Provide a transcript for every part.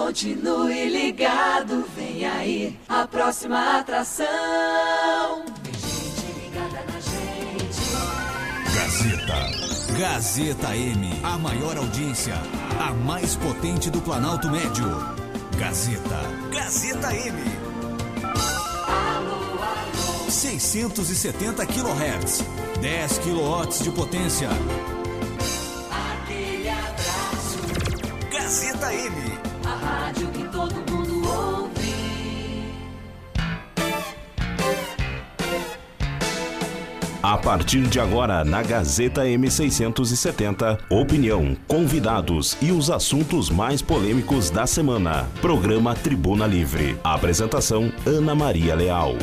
Continue ligado, vem aí a próxima atração. Tem gente ligada na gente. Gazeta. Gazeta M, a maior audiência, a mais potente do Planalto Médio. Gazeta. Gazeta M. Alô, alô, 670 kHz, 10 kW de potência. aquele abraço. Gazeta M. A rádio que todo mundo ouve. A partir de agora, na Gazeta M670, opinião, convidados e os assuntos mais polêmicos da semana. Programa Tribuna Livre. Apresentação: Ana Maria Leal.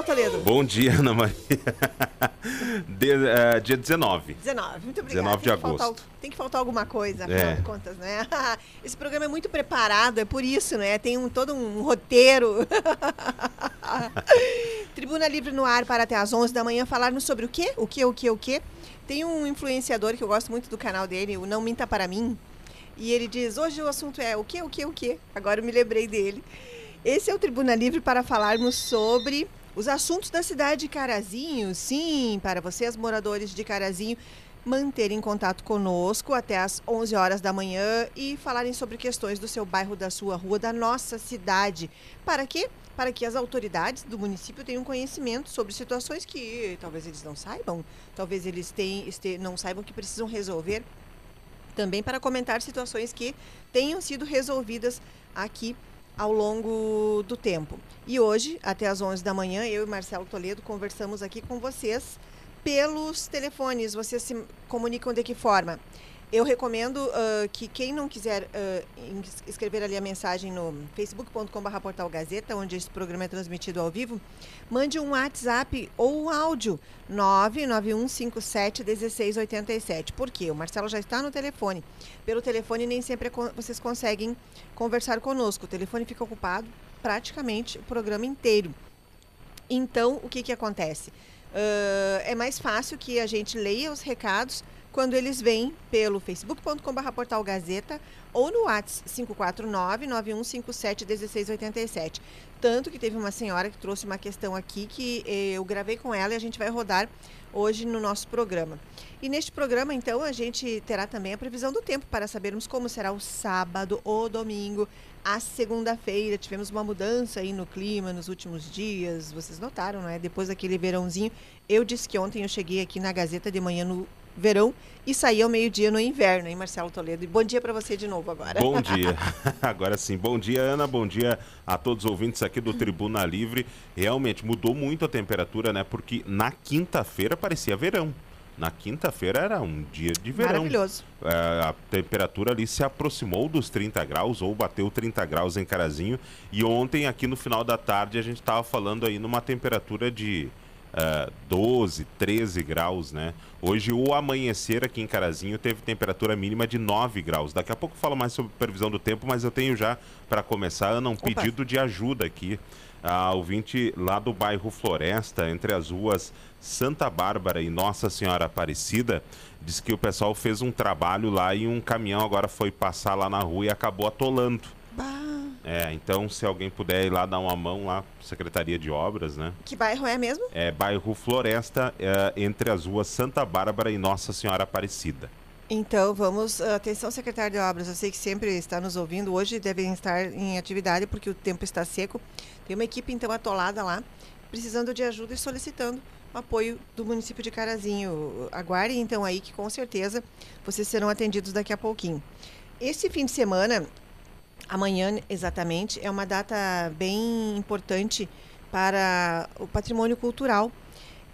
Bom dia, Marcelo Toledo. Bom dia, Ana Maria. De- eh, dia 19. 19, muito obrigada. 19 de Tem que faltar agosto. al- tem que faltar alguma coisa, afinal É. de contas, né? Esse programa é muito preparado, é por isso, né? Tem um, todo um roteiro. Tribuna Livre no ar para até às 11 da manhã falarmos sobre o quê? O quê, o quê, o quê? Tem um influenciador que eu gosto muito do canal dele, o Não Minta Para Mim, e ele diz, hoje o assunto é o quê, o quê, o quê? Agora eu me lembrei dele. Esse é o Tribuna Livre para falarmos sobre os assuntos da cidade de Carazinho. Sim, para vocês, moradores de Carazinho, manterem contato conosco até às 11 horas da manhã e falarem sobre questões do seu bairro, da sua rua, da nossa cidade. Para quê? Para que as autoridades do município tenham conhecimento sobre situações que talvez eles não saibam, talvez eles tenham, este- não saibam que precisam resolver. Também para comentar situações que tenham sido resolvidas aqui ao longo do tempo. E hoje, até às 11 da manhã, eu e Marcelo Toledo conversamos aqui com vocês pelos telefones. Vocês se comunicam de que forma? Eu recomendo ah, que quem não quiser ins- escrever ali a mensagem no facebook.com.br portal Gazeta, onde esse programa é transmitido ao vivo, mande um WhatsApp ou um áudio 991571687. Por quê? O Marcelo já está no telefone. Pelo telefone nem sempre é vocês conseguem conversar conosco. O telefone fica ocupado praticamente o programa inteiro. Então, o que, que acontece? Ah, é mais fácil que a gente leia os recados quando eles vêm pelo facebook.com.br portal Gazeta ou no WhatsApp 549-9157-1687. Tanto que teve uma senhora que trouxe uma questão aqui que eu gravei com ela e a gente vai rodar hoje no nosso programa. E neste programa, então, a gente terá também a previsão do tempo para sabermos como será o sábado, o domingo, a segunda-feira. Tivemos uma mudança aí no clima nos últimos dias. Vocês notaram, não é? Depois daquele verãozinho. Eu disse que ontem eu cheguei aqui na Gazeta de manhã no verão e saí ao meio-dia no inverno, hein, Marcelo Toledo? E bom dia para você de novo agora. Bom dia. Agora sim, bom dia, Ana. Bom dia a todos os ouvintes aqui do Tribuna Livre. Realmente mudou muito a temperatura, né? Porque na quinta-feira parecia verão. Na quinta-feira era um dia de verão. Maravilhoso. É, a temperatura ali se aproximou dos 30 graus ou bateu 30 graus em Carazinho. E ontem, aqui no final da tarde, a gente estava falando aí numa temperatura de é, 12, 13 graus, né? Hoje, o amanhecer aqui em Carazinho teve temperatura mínima de 9 graus. Daqui a pouco eu falo mais sobre previsão do tempo, mas eu tenho já, para começar, Ana, um pedido de ajuda aqui. A ouvinte lá do bairro Floresta, entre as ruas Santa Bárbara e Nossa Senhora Aparecida, diz que o pessoal fez um trabalho lá e um caminhão agora foi passar lá na rua e acabou atolando. Bah, É, então se alguém puder ir lá dar uma mão lá, Secretaria de Obras, né? que bairro é mesmo? É bairro Floresta, é, entre as ruas Santa Bárbara e Nossa Senhora Aparecida. Então, vamos. Atenção, secretário de obras. Eu sei que sempre está nos ouvindo. Hoje devem estar em atividade porque o tempo está seco. Tem uma equipe, então, atolada lá, precisando de ajuda e solicitando o apoio do município de Carazinho. Aguardem, então, aí que com certeza vocês serão atendidos daqui a pouquinho. Esse fim de semana, amanhã exatamente, é uma data bem importante para o patrimônio cultural.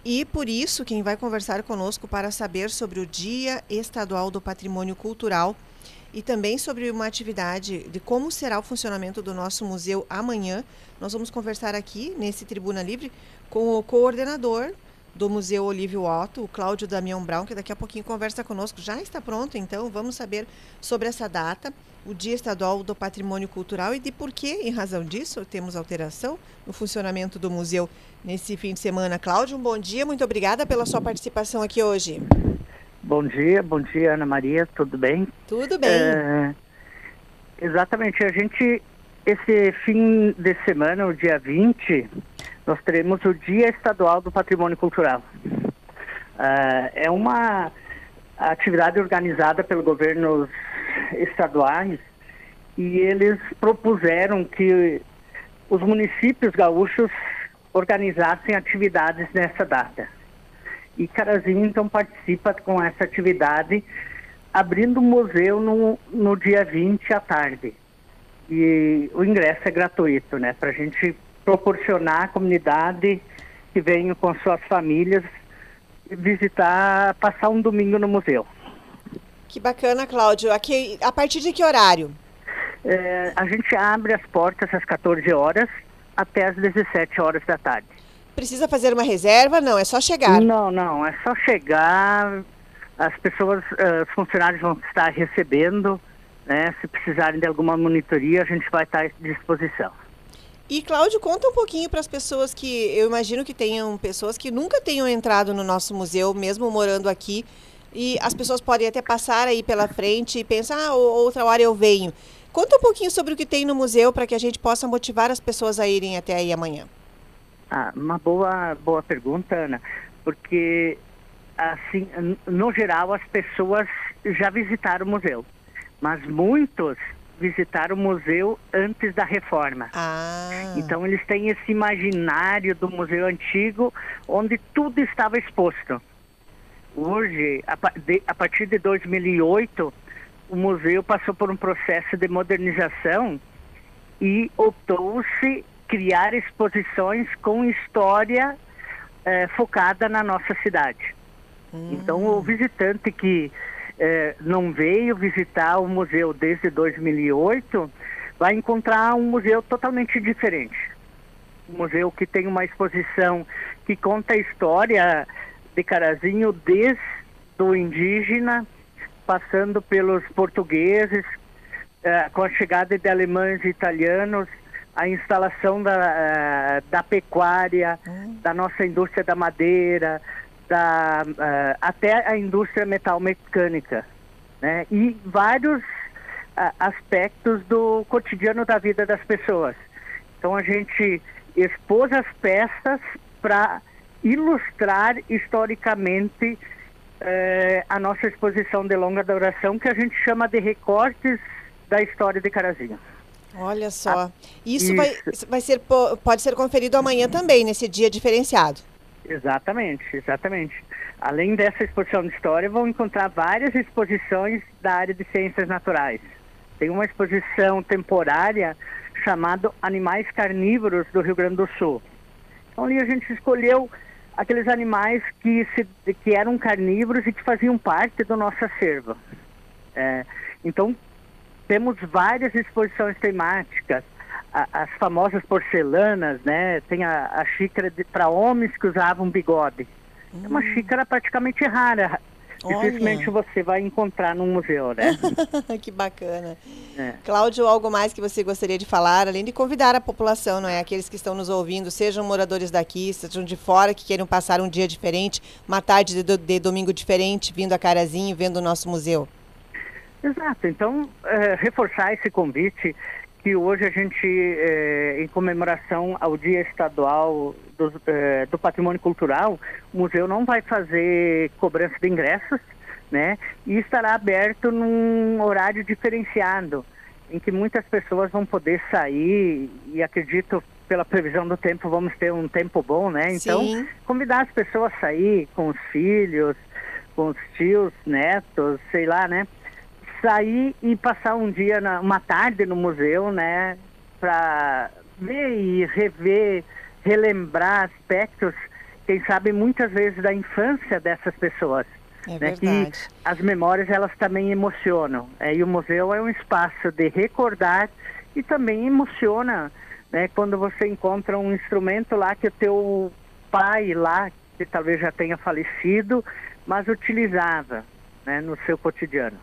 E por isso, quem vai conversar conosco para saber sobre o Dia Estadual do Patrimônio Cultural e também sobre uma atividade de como será o funcionamento do nosso museu amanhã. Nós vamos conversar aqui nesse Tribuna Livre com o coordenador do Museu Olívio Otto, o Cláudio Damião Brown, que daqui a pouquinho conversa conosco. Já está pronto, então vamos saber sobre essa data, o Dia Estadual do Patrimônio Cultural e de por que, em razão disso, temos alteração no funcionamento do museu nesse fim de semana. Cláudio, um bom dia, muito obrigada pela sua participação aqui hoje. Bom dia, bom dia Ana Maria, tudo bem? Tudo bem. É, exatamente, a gente, esse fim de semana, o dia 20, nós teremos o Dia Estadual do Patrimônio Cultural. É, é uma atividade organizada pelos governos estaduais e eles propuseram que os municípios gaúchos organizassem atividades nessa data. E Carazinho, então, participa com essa atividade, abrindo o museu no, no dia 20 à tarde. E o ingresso é gratuito, né? Para a gente proporcionar à comunidade que venha com suas famílias visitar, passar um domingo no museu. Que bacana, Cláudio. Aqui, a partir de que horário? É, a gente abre as portas às 14 horas até às 17 horas da tarde. Precisa fazer uma reserva? Não, é só chegar. Não, não, é só chegar, as pessoas, eh, os funcionários vão estar recebendo, né? Se precisarem de alguma monitoria, a gente vai estar à disposição. E Cláudio, conta um pouquinho para as pessoas que eu imagino que tenham pessoas que nunca tenham entrado no nosso museu, mesmo morando aqui, e as pessoas podem até passar aí pela frente e pensar, ah, ou- outra hora eu venho. Conta um pouquinho sobre o que tem no museu para que a gente possa motivar as pessoas a irem até aí amanhã. Ah, uma boa, boa pergunta, Ana, porque assim, no geral as pessoas já visitaram o museu, mas muitos visitaram o museu antes da reforma. Ah, Então eles têm esse imaginário do museu antigo, onde tudo estava exposto. Hoje, a, partir de 2008, o museu passou por um processo de modernização e optou-se criar exposições com história eh, focada na nossa cidade. Então, o visitante que eh, não veio visitar o museu desde 2008 vai encontrar um museu totalmente diferente. Um museu que tem uma exposição que conta a história de Carazinho desde o indígena, passando pelos portugueses, eh, com a chegada de alemães e italianos, a instalação da, eh, da pecuária, da nossa indústria da madeira, da, eh, até a indústria metal-mecânica, né? E vários ah, aspectos do cotidiano da vida das pessoas. Então a gente expôs as peças para ilustrar historicamente eh, a nossa exposição de longa duração, que a gente chama de recortes da história de Carazinho. olha só. Ah, Isso, vai, isso. vai ser, po- pode ser conferido amanhã também, nesse dia diferenciado. Exatamente, exatamente. Além dessa exposição de história, vão encontrar várias exposições da área de ciências naturais. Tem uma exposição temporária chamada Animais Carnívoros do Rio Grande do Sul. Então ali a gente escolheu aqueles animais que, se, que eram carnívoros e que faziam parte do nosso acervo. É, então temos várias exposições temáticas, a- as famosas porcelanas, né? Tem a, a xícara para homens que usavam bigode. É uma xícara praticamente rara. Olha. Dificilmente você vai encontrar num museu, né? que bacana. É. Cláudio, algo mais que você gostaria de falar, além de convidar a população, não é? Aqueles que estão nos ouvindo, sejam moradores daqui, sejam de fora, que queiram passar um dia diferente, uma tarde de, de domingo diferente, vindo a Carazinho, vendo o nosso museu. Exato. Então, eh, reforçar esse convite que hoje a gente, eh, em comemoração ao Dia Estadual dos, eh, do Patrimônio Cultural, o museu não vai fazer cobrança de ingressos, né? E estará aberto num horário diferenciado, em que muitas pessoas vão poder sair e acredito pela previsão do tempo vamos ter um tempo bom, né? Então, Sim. convidar as pessoas a sair com os filhos, com os tios, netos, sei lá, né? Sair e passar um dia, na, uma tarde no museu, né? Para ver e rever, relembrar aspectos, quem sabe muitas vezes da infância dessas pessoas. É né, que as memórias elas também emocionam. É, e o museu é um espaço de recordar e também emociona né, quando você encontra um instrumento lá que o teu pai lá, que talvez já tenha falecido, mas utilizava né, no seu cotidiano.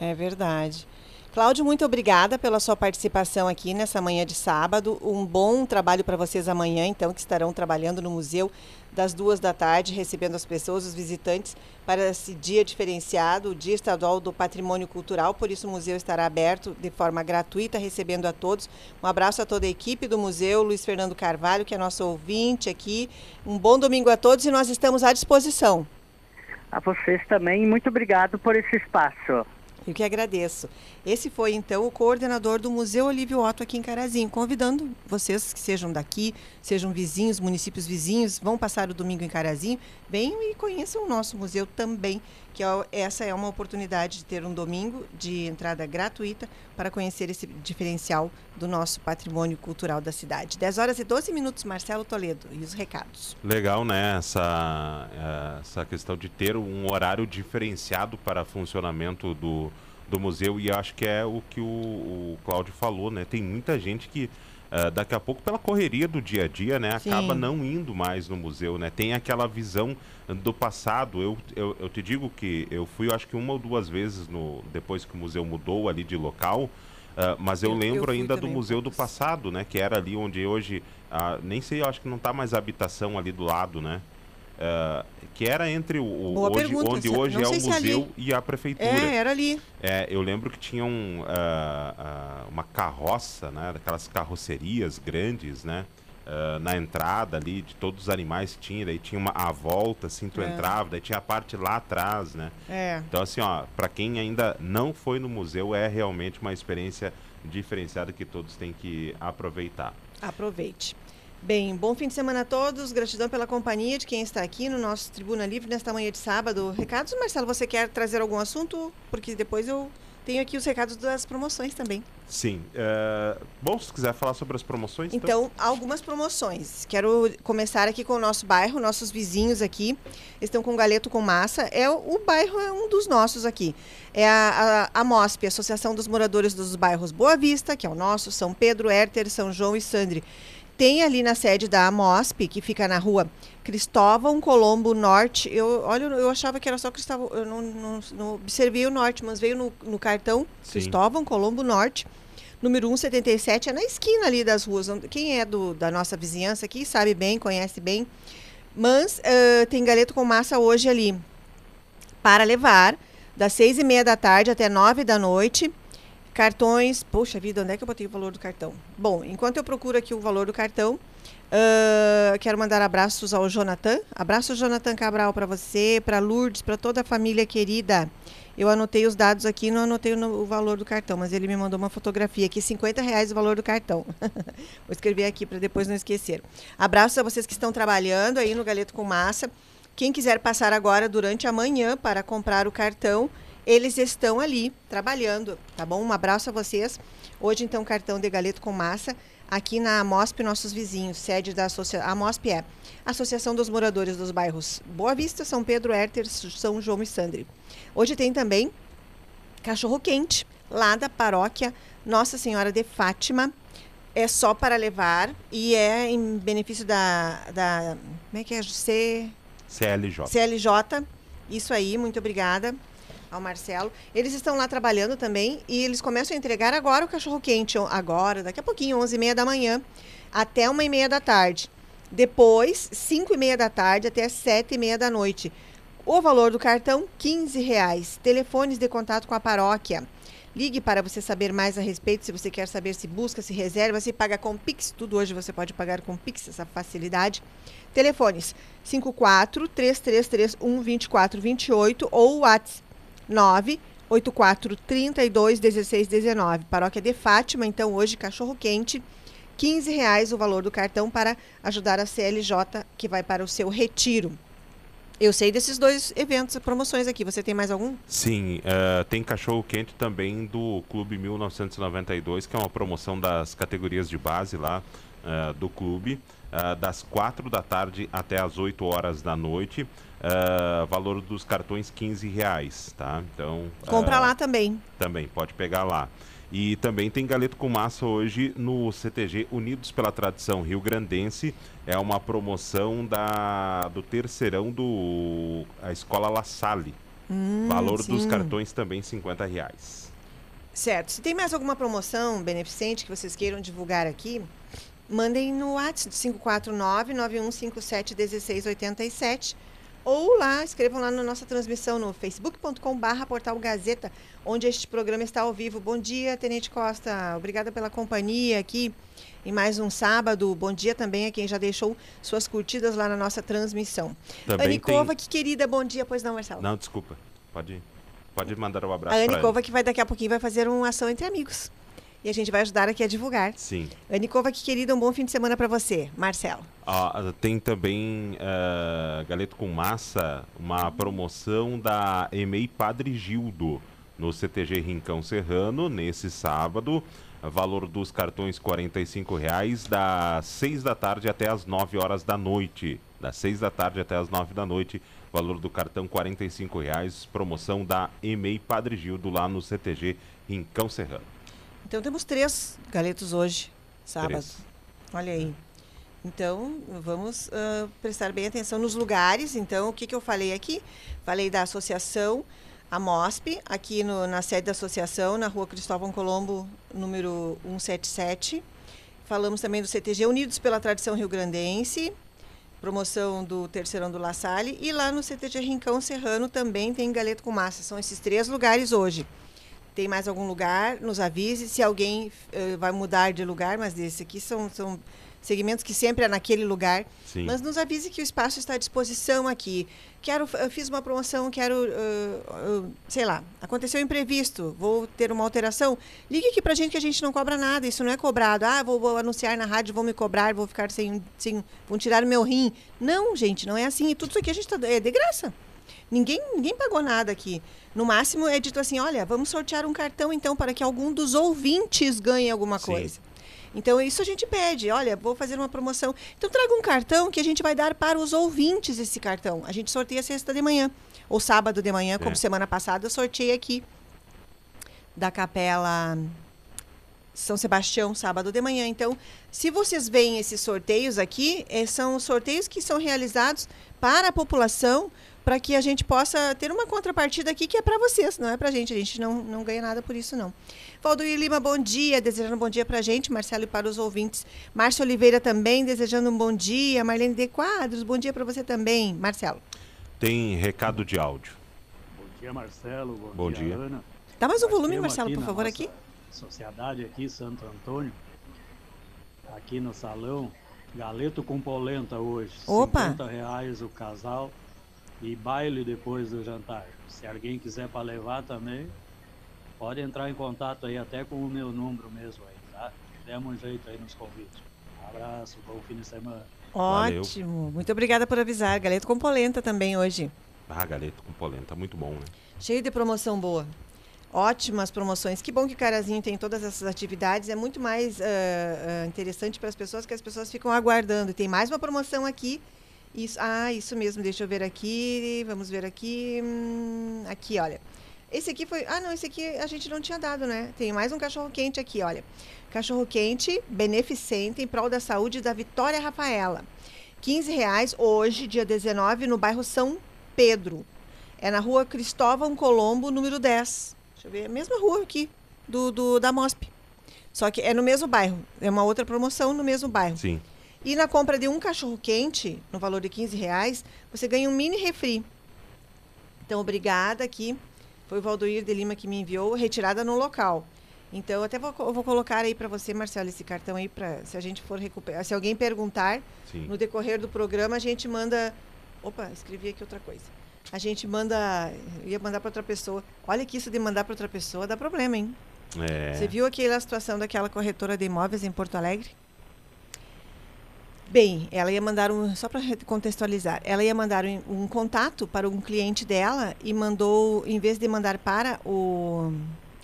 É verdade. Cláudio, muito obrigada pela sua participação aqui nessa manhã de sábado. Um bom trabalho para vocês amanhã, então, que estarão trabalhando no museu das duas da tarde, recebendo as pessoas, os visitantes, para esse dia diferenciado, o Dia Estadual do Patrimônio Cultural. Por isso, o museu estará aberto de forma gratuita, recebendo a todos. Um abraço a toda a equipe do museu, Luiz Fernando Carvalho, que é nosso ouvinte aqui. Um bom domingo a todos e nós estamos à disposição. A vocês também, muito obrigado por esse espaço. Eu que agradeço. Esse foi então o coordenador do Museu Olívio Otto aqui em Carazinho, convidando vocês que sejam daqui, sejam vizinhos, municípios vizinhos, vão passar o domingo em Carazinho, venham e conheçam o nosso museu também, que essa é uma oportunidade de ter um domingo de entrada gratuita para conhecer esse diferencial do nosso patrimônio cultural da cidade. 10 horas e 12 minutos, Marcelo Toledo, e os recados. Legal, né? Essa, essa questão de ter um horário diferenciado para funcionamento do, do museu e acho que é o que o, o Cláudio falou, né? Tem muita gente que eh, daqui a pouco pela correria do dia a dia, né? Sim. Acaba não indo mais no museu, né? Tem aquela visão do passado. Eu, eu, eu te digo que eu fui, eu acho que uma ou duas vezes no depois que o museu mudou ali de local. ah, mas eu, Eu- eu lembro fui ainda do museu do passado, né? Que era ali onde hoje, ah, nem sei, eu acho que não tá mais a habitação ali do lado, né? Ah, que era entre o, hoje, pergunta, onde hoje é o é museu e a prefeitura. É, era ali. É, eu lembro que tinha um, ah, ah, uma carroça, né? Daquelas carrocerias grandes, né? ah, na entrada ali, de todos os animais que tinha, daí tinha uma a volta, assim, tu É. entrava, daí tinha a parte lá atrás, né? É. Então, assim, ó, pra quem ainda não foi no museu, é realmente uma experiência diferenciada que todos têm que aproveitar. Aproveite. Bem, bom fim de semana a todos. Gratidão pela companhia de quem está aqui no nosso Tribuna Livre nesta manhã de sábado. Recados, Marcelo, você quer trazer algum assunto? Porque depois eu tenho aqui os recados das promoções também. Sim. é, Bom, se quiser falar sobre as promoções, Então, algumas promoções. Quero começar aqui com o nosso bairro, nossos vizinhos aqui estão com galeto com massa. É o, bairro é um dos nossos aqui. É a, a, a MOSP, Associação dos Moradores dos Bairros Boa Vista, que é o nosso, São Pedro, Hérter, São João e Sandre. Tem ali na sede da MOSP, que fica na rua Cristóvão Colombo Norte. Eu, olha, eu achava que era só Cristóvão, eu não, não, não observei o norte, mas veio no, no cartão Sim. Cristóvão Colombo Norte. Número 177 é na esquina ali das ruas. Quem é do, da nossa vizinhança aqui sabe bem, conhece bem. Mas ah, tem galeto com massa hoje ali para levar, das seis e meia da tarde até nove da noite. Cartões. Poxa vida, onde é que eu botei o valor do cartão? Bom, enquanto eu procuro aqui o valor do cartão, ah, quero mandar abraços ao Jonathan. Abraço, Jonathan Cabral, para você, para Lourdes, para toda a família querida. Eu anotei os dados aqui, não anotei o, o valor do cartão, mas ele me mandou uma fotografia aqui, 50 reais o valor do cartão. Vou escrever aqui para depois não esquecer. Abraços a vocês que estão trabalhando aí no Galeto com Massa. Quem quiser passar agora durante a manhã para comprar o cartão, eles estão ali trabalhando, tá bom? Um abraço a vocês. Hoje, então, cartão de Galeto com Massa, aqui na AMOSP, nossos vizinhos, sede da associação. A AMOSP é Associação dos Moradores dos Bairros Boa Vista, São Pedro, Hérter, São João e Sandre. Hoje tem também cachorro quente, lá da paróquia Nossa Senhora de Fátima. É só para levar e é em benefício da. da como é que é? C, CLJ. CLJ. Isso aí, muito obrigada ao Marcelo. Eles estão lá trabalhando também e eles começam a entregar agora o cachorro quente, agora, daqui a pouquinho, 11h30 da manhã, até 1h30 da tarde. Depois, 5h30 da tarde até 7h30 da noite. O valor do cartão, 15 reais. Telefones de contato com a paróquia. Ligue para você saber mais a respeito, se você quer saber se busca, se reserva, se paga com Pix. Tudo hoje você pode pagar com Pix, essa facilidade. Telefones 54 3331 2428 ou WhatsApp 984 32 16 19. Paróquia de Fátima, então hoje cachorro quente. 15 reais o valor do cartão para ajudar a CLJ que vai para o seu retiro. Eu sei desses dois eventos, promoções aqui. Você tem mais algum? Sim, eh, tem cachorro quente também do Clube 1992, que é uma promoção das categorias de base lá eh, do clube, eh, das 4 da tarde até as 8 horas da noite. Eh, valor dos cartões 15 reais, tá? Então. Compra eh, lá também. Também, pode pegar lá. E também tem galeto com massa hoje no CTG Unidos pela Tradição Rio Grandense. É uma promoção da, do terceirão do a Escola La Salle. Valor dos Hum, sim. cartões também 50 reais. Certo. Se tem mais alguma promoção beneficente que vocês queiram divulgar aqui, mandem no WhatsApp 549-9157-1687 ou lá, escrevam lá na nossa transmissão no facebook.com.br portal Gazeta, onde este programa está ao vivo. Bom dia, Tenente Costa. Obrigada pela companhia aqui em mais um sábado. Bom dia também a quem já deixou suas curtidas lá na nossa transmissão. Também Anne tem- que querida, bom dia. Pois não, Marcelo? Não, desculpa. Pode, pode mandar um abraço a Kova que vai daqui a pouquinho vai fazer uma ação entre amigos. E a gente vai ajudar aqui a divulgar. Sim. Anikova, que querida, um bom fim de semana para você. Marcelo. Ah, tem também eh, galeto com massa, uma promoção da EMEI Padre Gildo no CTG Rincão Serrano, nesse sábado. Valor dos cartões 45 reais, das 6 da tarde até as 9 horas da noite. Das 6 da tarde até as 9 da noite. Valor do cartão 45 reais, promoção da EMEI Padre Gildo lá no CTG Rincão Serrano. Então temos três galetos hoje, sábado. Três. Olha aí. Então, vamos ah, prestar bem atenção nos lugares. Então, o que, que eu falei aqui? Falei da associação, a MOSP, aqui no- na sede da associação, na rua Cristóvão Colombo, número 177. Falamos também do CTG Unidos pela Tradição Rio Grandense, promoção do Terceirão do La Salle. E lá no CTG Rincão Serrano também tem galeto com massa. São esses três lugares hoje. Tem mais algum lugar? Nos avise. Se alguém eh, vai mudar de lugar, mas esses aqui são, são segmentos que sempre é naquele lugar. Sim. Mas nos avise que o espaço está à disposição aqui. Quero, eu fiz uma promoção, quero, eh, eh, sei lá, aconteceu um imprevisto, vou ter uma alteração. Ligue aqui pra gente que a gente não cobra nada, isso não é cobrado. Ah, vou, vou anunciar na rádio, vão me cobrar, vou ficar sem, sem, vão tirar o meu rim. Não, gente, não é assim. E tudo isso aqui a gente tá, é de graça. Ninguém, ninguém pagou nada aqui. No máximo é dito assim, olha, vamos sortear um cartão então para que algum dos ouvintes ganhe alguma Sim. coisa. Então isso a gente pede, olha, vou fazer uma promoção. Então traga um cartão que a gente vai dar para os ouvintes esse cartão. A gente sorteia sexta de manhã ou sábado de manhã, como É. semana passada eu sorteei aqui da Capela São Sebastião, sábado de manhã. Então, se vocês veem esses sorteios aqui, eh, são sorteios que são realizados para a população, para que a gente possa ter uma contrapartida aqui que é para vocês, não é para a gente. A gente não, não ganha nada por isso, não. Valdoir Lima, bom dia. Desejando um bom dia para a gente, Marcelo, e para os ouvintes. Márcio Oliveira também, desejando um bom dia. Marlene de Quadros, bom dia para você também, Marcelo. Tem recado de áudio. Bom dia, Marcelo. Bom, Bom dia, dia. Ana. Dá mais um Nós volume, Marcelo, por favor, aqui. Sociedade aqui, Santo Antônio, aqui no salão, galeto com polenta hoje. Opa! 50 reais o casal e baile depois do jantar. Se alguém quiser para levar também, pode entrar em contato aí até com o meu número mesmo aí, tá? Demos um jeito aí nos convites. Um abraço, bom fim de semana. Valeu. Ótimo. Muito obrigada por avisar. Galeto com polenta também hoje. Ah, galeto com polenta, muito bom, né? Cheio de promoção boa. Ótimas promoções. Que bom que o Carazinho tem todas essas atividades. É muito mais ah, ah, interessante para as pessoas que as pessoas ficam aguardando. E tem mais uma promoção aqui. Isso, ah, isso mesmo. Deixa eu ver aqui. Vamos ver aqui. Hum, aqui, olha. Esse aqui foi. Ah, não, esse aqui a gente não tinha dado, né? Tem mais um cachorro quente aqui, olha. Cachorro quente beneficente em prol da saúde da Vitória Rafaela. 15 reais hoje, dia 19, no bairro São Pedro. É na rua Cristóvão Colombo, número 10. Deixa eu ver, é a mesma rua aqui, do, do, da MOSP. Só que é no mesmo bairro. É uma outra promoção no mesmo bairro. Sim. E na compra de um cachorro quente, no valor de 15 reais, você ganha um mini refri. Então, obrigada aqui. Foi o Valdoir de Lima que me enviou, retirada no local. Então, eu até vou, vou colocar aí para você, Marcelo, esse cartão aí, para se a gente for recuperar. Se alguém perguntar, Sim. no decorrer do programa, a gente manda. Opa, escrevi aqui outra coisa. A gente manda. Ia mandar para outra pessoa. Olha que isso de mandar para outra pessoa dá problema, hein? É, Você viu aquela situação daquela corretora de imóveis em Porto Alegre? Bem, ela ia mandar um. Só para contextualizar, ela ia mandar um, um contato para um cliente dela e mandou, em vez de mandar para o,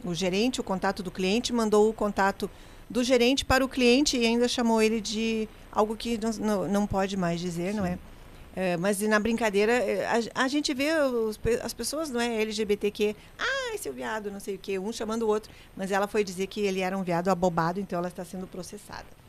o gerente, o contato do cliente, mandou o contato do gerente para o cliente e ainda chamou ele de algo que não, não, não pode mais dizer, não é? É, mas na brincadeira, é, a, a gente vê os as pessoas, não é, LGBTQ, ah, esse é o viado, não sei o quê, um chamando o outro, mas ela foi dizer que ele era um viado abobado, então ela está sendo processada.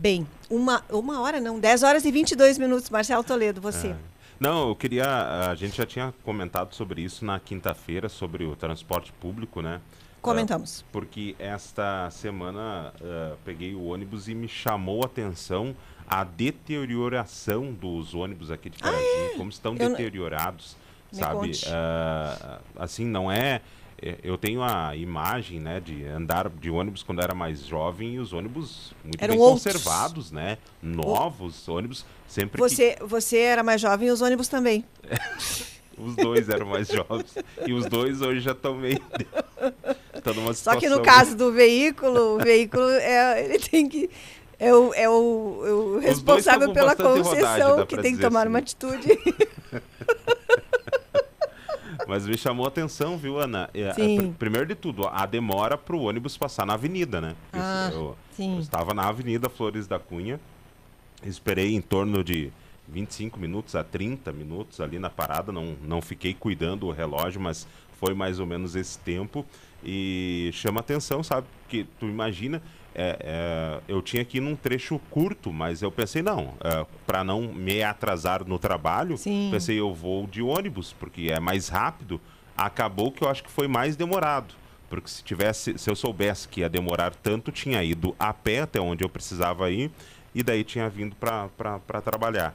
Bem, uma, uma hora não, 10 horas e 22 minutos, Marcelo Toledo, você. É. Não, eu queria. A gente já tinha comentado sobre isso na quinta-feira, sobre o transporte público, né? Comentamos. Ah, porque esta semana ah, peguei o ônibus e me chamou a atenção a deterioração dos ônibus aqui de Carazinho, como estão Ah, Eu não- deteriorados, Me sabe? Ah, assim, não é. É, Eu tenho a imagem, né, de andar de ônibus quando era mais jovem e os ônibus muito Eram bem outros. conservados, né? Novos, ônibus sempre que Você, você era mais jovem e os ônibus também. os dois eram mais jovens. E os dois hoje já estão meio. Só que no caso do veículo, o veículo é, ele tem que. É o, é o, o dois responsável pela rodagem, concessão dá que tem que tomar assim. uma atitude. Mas me chamou a atenção, viu, Ana? É, Sim. pr- primeiro de tudo, a demora para o ônibus passar na avenida, né? Ah, eu, sim. eu estava na Avenida Flores da Cunha, esperei em torno de 25 minutos a 30 minutos ali na parada, não, não fiquei cuidando o relógio, mas foi mais ou menos esse tempo. E chama atenção, sabe? Porque tu imagina, é, é, eu tinha que ir num trecho curto, mas eu pensei, não, para não me atrasar no trabalho, Sim. pensei, eu vou de ônibus, porque é mais rápido. Acabou que eu acho que foi mais demorado. Porque se tivesse, se eu soubesse que ia demorar tanto, tinha ido a pé até onde eu precisava ir e daí tinha vindo para trabalhar.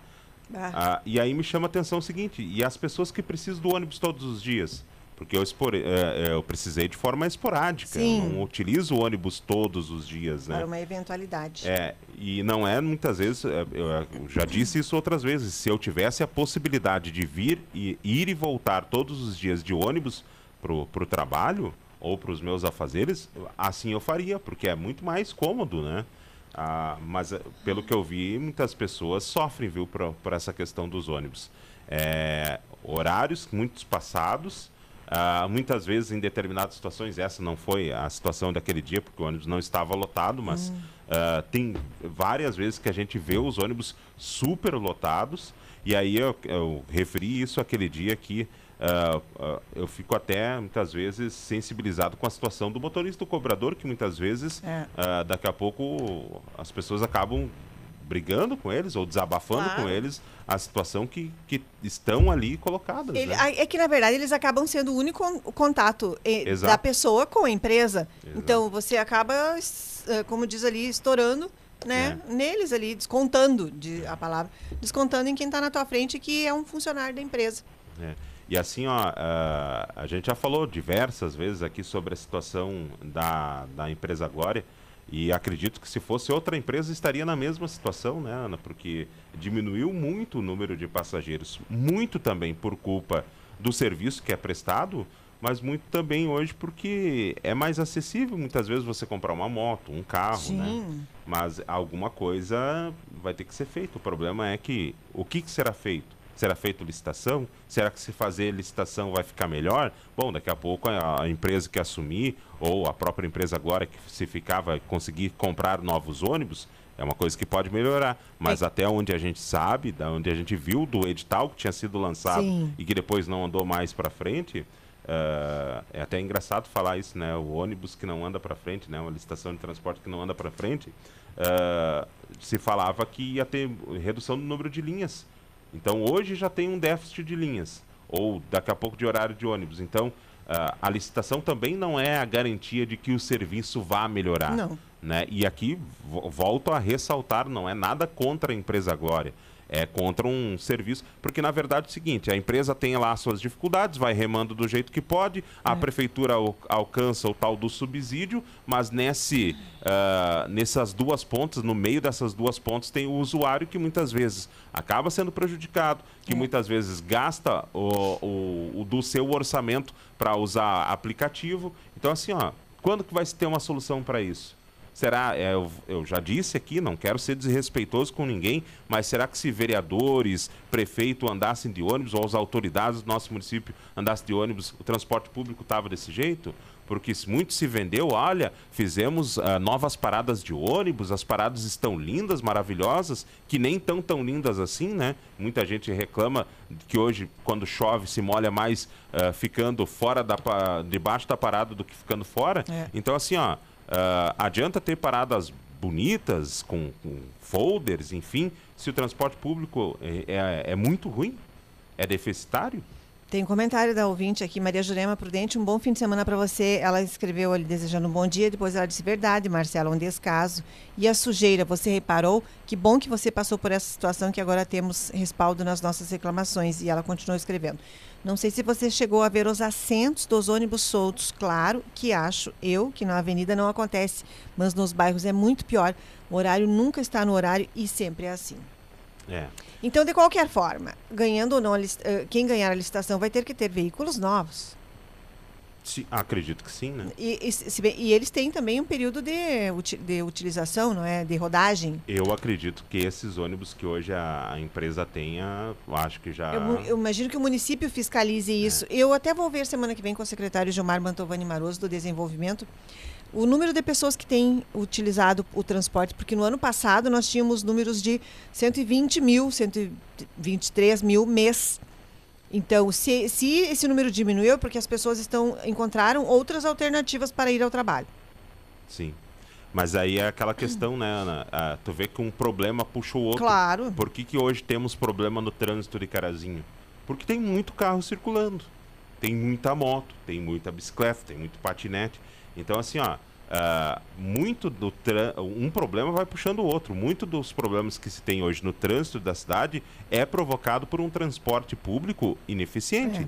Ah, Ah, e aí me chama a atenção o seguinte, e as pessoas que precisam do ônibus todos os dias? Porque eu, eh, eh, eu precisei de forma esporádica, eu não utilizo o ônibus todos os dias, né? Para uma eventualidade. É, e não é muitas vezes, é, eu é, eu já disse isso outras vezes, se eu tivesse a possibilidade de vir e ir e voltar todos os dias de ônibus pro, pro trabalho ou para os meus afazeres, assim eu faria, porque é muito mais cômodo, né? Ah, mas pelo que eu vi, muitas pessoas sofrem, viu, por, por essa questão dos ônibus. É, horários muitos passados, ah, muitas vezes em determinadas situações, essa não foi a situação daquele dia, porque o ônibus não estava lotado, mas ah, tem várias vezes que a gente vê os ônibus super lotados, e aí eu, eu referi isso aquele dia que ah, eu fico até muitas vezes sensibilizado com a situação do motorista do cobrador, que muitas vezes É. daqui a pouco as pessoas acabam brigando com eles ou desabafando Claro. com eles a situação que, que estão ali colocadas. Ele- né? a- é que, na verdade, eles acabam sendo o único con- contato Exato. da pessoa com a empresa. Exato. Então, você acaba, eh, como diz ali, estourando né, É. neles ali, descontando de, a palavra, descontando em quem está na tua frente, que é um funcionário da empresa. É. E assim, ó, ah, a gente já falou diversas vezes aqui sobre a situação da, da empresa Glória. E acredito que se fosse outra empresa estaria na mesma situação, né, Ana? Porque diminuiu muito o número de passageiros. Muito também por culpa do serviço que é prestado, mas muito também hoje porque é mais acessível muitas vezes você comprar uma moto, um carro, né? Sim. Mas alguma coisa vai ter que ser feito. O problema é que o que, que será feito? Será feito licitação? Será que se fazer licitação vai ficar melhor? Bom, daqui a pouco a, empresa que assumir, ou a própria empresa agora que se ficar vai conseguir comprar novos ônibus, é uma coisa que pode melhorar. Mas até onde a gente sabe, da onde a gente viu do edital que tinha sido lançado Sim. e que depois não andou mais para frente, ah, é até engraçado falar isso, né? O ônibus que não anda para frente, né? Uma licitação de transporte que não anda para frente, ah, se falava que ia ter redução do número de linhas. Então hoje já tem um déficit de linhas ou daqui a pouco de horário de ônibus. Então ah, a licitação também não é a garantia de que o serviço vá melhorar. Não. Né? E aqui vo- volto a ressaltar, não é nada contra a empresa Glória. É contra um serviço, porque na verdade é o seguinte, a empresa tem lá suas dificuldades, vai remando do jeito que pode, a prefeitura al- alcança o tal do subsídio, mas nesse, ah, nessas duas pontas, no meio dessas duas pontas, tem o usuário que muitas vezes acaba sendo prejudicado, que muitas vezes gasta o, o, o do seu orçamento para usar aplicativo. Então assim, ó, quando que vai se ter uma solução para isso? Será, é, eu, eu já disse aqui, não quero ser desrespeitoso com ninguém, mas será que se vereadores, prefeito andassem de ônibus, ou as autoridades do nosso município andassem de ônibus, o transporte público estava desse jeito? Porque muito se vendeu, olha, fizemos ah, novas paradas de ônibus, as paradas estão lindas, maravilhosas, que nem tão tão lindas assim, né? Muita gente reclama que hoje, quando chove, se molha mais ah, ficando fora da, debaixo da parada do que ficando fora. É. Então, assim, ó, ah, adianta ter paradas bonitas, com, com folders, enfim, se o transporte público é, é- é muito ruim, é deficitário. Tem um comentário da ouvinte aqui, Maria Jurema Prudente. Um bom fim de semana para você. Ela escreveu ali desejando um bom dia. Depois ela disse: Verdade, Marcela, um descaso. E a sujeira, você reparou? Que bom que você passou por essa situação que agora temos respaldo nas nossas reclamações. E ela continuou escrevendo. Não sei se você chegou a ver os assentos dos ônibus soltos. Claro que acho eu que na avenida não acontece, mas nos bairros é muito pior. O horário nunca está no horário e sempre é assim. É. Então, de qualquer forma, ganhando ou não, eh, quem ganhar a licitação vai ter que ter veículos novos. Se- acredito que sim, né? E, e se e eles têm também um período de, de utilização, não é? De rodagem. Eu acredito que esses ônibus que hoje a, a empresa tenha, eu acho que já. Eu, eu imagino que o município fiscalize isso. Eu até vou ver semana que vem com o secretário Gilmar Mantovani Maroso do Desenvolvimento o número de pessoas que têm utilizado o transporte, porque no ano passado nós tínhamos números de 120 mil, 123 mil mês. Então, se, se esse número diminuiu, é porque as pessoas estão encontraram outras alternativas para ir ao trabalho. Sim. Mas aí é aquela questão, né, Ana? Ah, tu vê que um problema puxa o outro. Claro. Por que, que hoje temos problema no trânsito de Carazinho? Porque tem muito carro circulando. Tem muita moto, tem muita bicicleta, tem muito patinete. Então, assim, ó, ah, muito do um problema vai puxando o outro. Muito dos problemas que se tem hoje no trânsito da cidade é provocado por um transporte público ineficiente.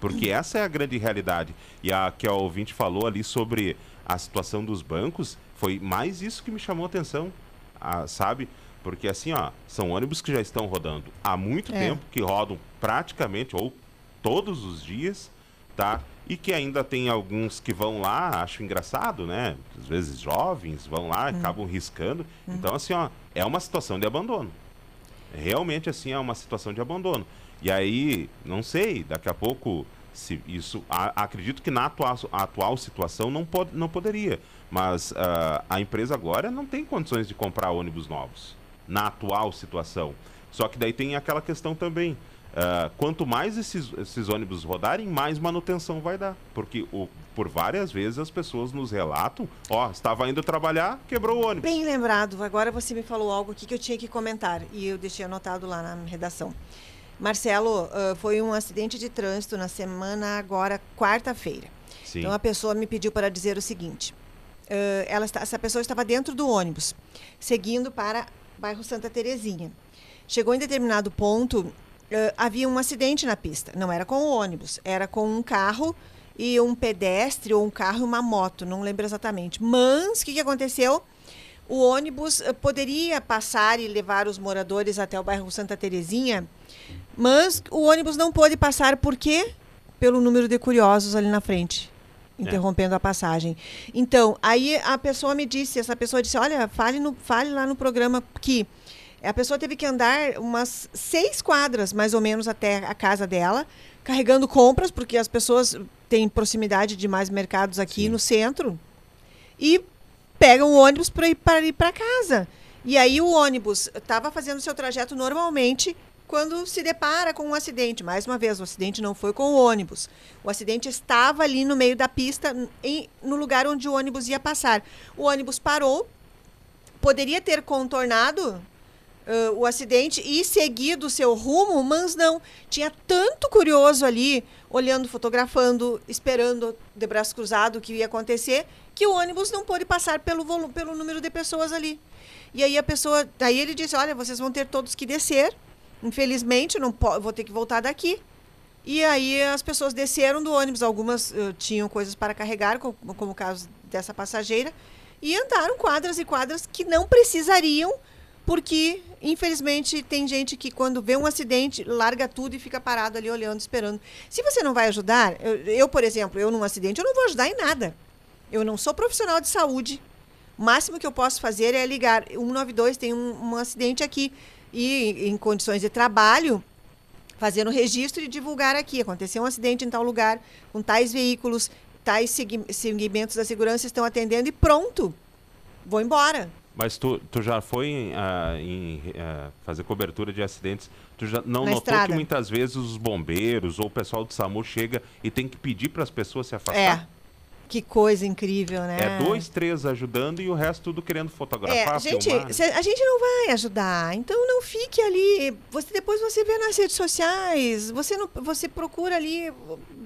Porque essa é a grande realidade. E a que a ouvinte falou ali sobre a situação dos bancos, foi mais isso que me chamou a atenção, ah, sabe? Porque assim, ó, são ônibus que já estão rodando há muito É. tempo, que rodam praticamente ou todos os dias, tá? E que ainda tem alguns que vão lá, acho engraçado, né? Às vezes jovens vão lá, acabam riscando. Então, assim, ó, é uma situação de abandono. Realmente, assim, é uma situação de abandono. E aí, não sei, daqui a pouco, se isso. a- acredito que na atual, atual situação não, pode, não poderia. Mas ah, a empresa agora não tem condições de comprar ônibus novos. Na atual situação. Só que daí tem aquela questão também. Ah, quanto mais esses, esses ônibus rodarem, mais manutenção vai dar. Porque o, por várias vezes as pessoas nos relatam: ó, estava indo trabalhar, quebrou o ônibus. Bem lembrado, agora você me falou algo aqui que eu tinha que comentar e eu deixei anotado lá na redação. Marcelo, ah, foi um acidente de trânsito na semana agora, quarta-feira. Então a pessoa me pediu para dizer o seguinte: ah, ela essa pessoa estava dentro do ônibus, seguindo para bairro Santa Terezinha. Chegou em determinado ponto, ah, havia um acidente na pista. Não era com o ônibus, era com um carro e um pedestre ou um carro e uma moto, não lembro exatamente. Mas o que, que aconteceu? O ônibus eh, poderia passar e levar os moradores até o bairro Santa Terezinha, mas o ônibus não pôde passar por quê? Pelo número de curiosos ali na frente, interrompendo a passagem. Então, aí a pessoa me disse, essa pessoa disse, olha, fale, no, fale lá no programa que a pessoa teve que andar umas seis quadras, mais ou menos, até a casa dela, carregando compras, porque as pessoas têm proximidade de mais mercados aqui Sim. no centro, e pegam o ônibus para ir para casa. E aí o ônibus estava fazendo seu trajeto normalmente quando se depara com um acidente. Mais uma vez, o acidente não foi com o ônibus. O acidente estava ali no meio da pista, em, no lugar onde o ônibus ia passar. O ônibus parou, poderia ter contornado ãh, o acidente e seguido o seu rumo, mas não. Tinha tanto curioso ali, olhando, fotografando, esperando de braço cruzado o que ia acontecer, que o ônibus não pôde passar pelo, volu- pelo número de pessoas ali. E aí a pessoa, aí ele disse, olha, vocês vão ter todos que descer. Infelizmente, não vou ter que voltar daqui. E aí as pessoas desceram do ônibus, algumas eh, tinham coisas para carregar, co- como, o caso dessa passageira, e andaram quadras e quadras que não precisariam, porque infelizmente tem gente que quando vê um acidente larga tudo e fica parado ali olhando, esperando. Se você não vai ajudar, eu, eu, por exemplo, eu num acidente, eu não vou ajudar em nada. Eu não sou profissional de saúde. O máximo que eu posso fazer é ligar 192, tem um, um acidente aqui. E em condições de trabalho, fazendo registro e divulgar aqui. Aconteceu um acidente em tal lugar, com tais veículos, tais segmentos da segurança estão atendendo e pronto. Vou embora. Mas tu, tu já foi em, ah, em, ah, fazer cobertura de acidentes? Tu já não Na notou estrada. que muitas vezes os bombeiros ou o pessoal do SAMU chega e tem que pedir para as pessoas se É. afastar? Que coisa incrível, né? É dois, três ajudando e o resto tudo querendo fotografar, É, gente, filmar. cê- a gente não vai ajudar. Então não fique ali. Você depois você vê nas redes sociais. Você não, você procura ali.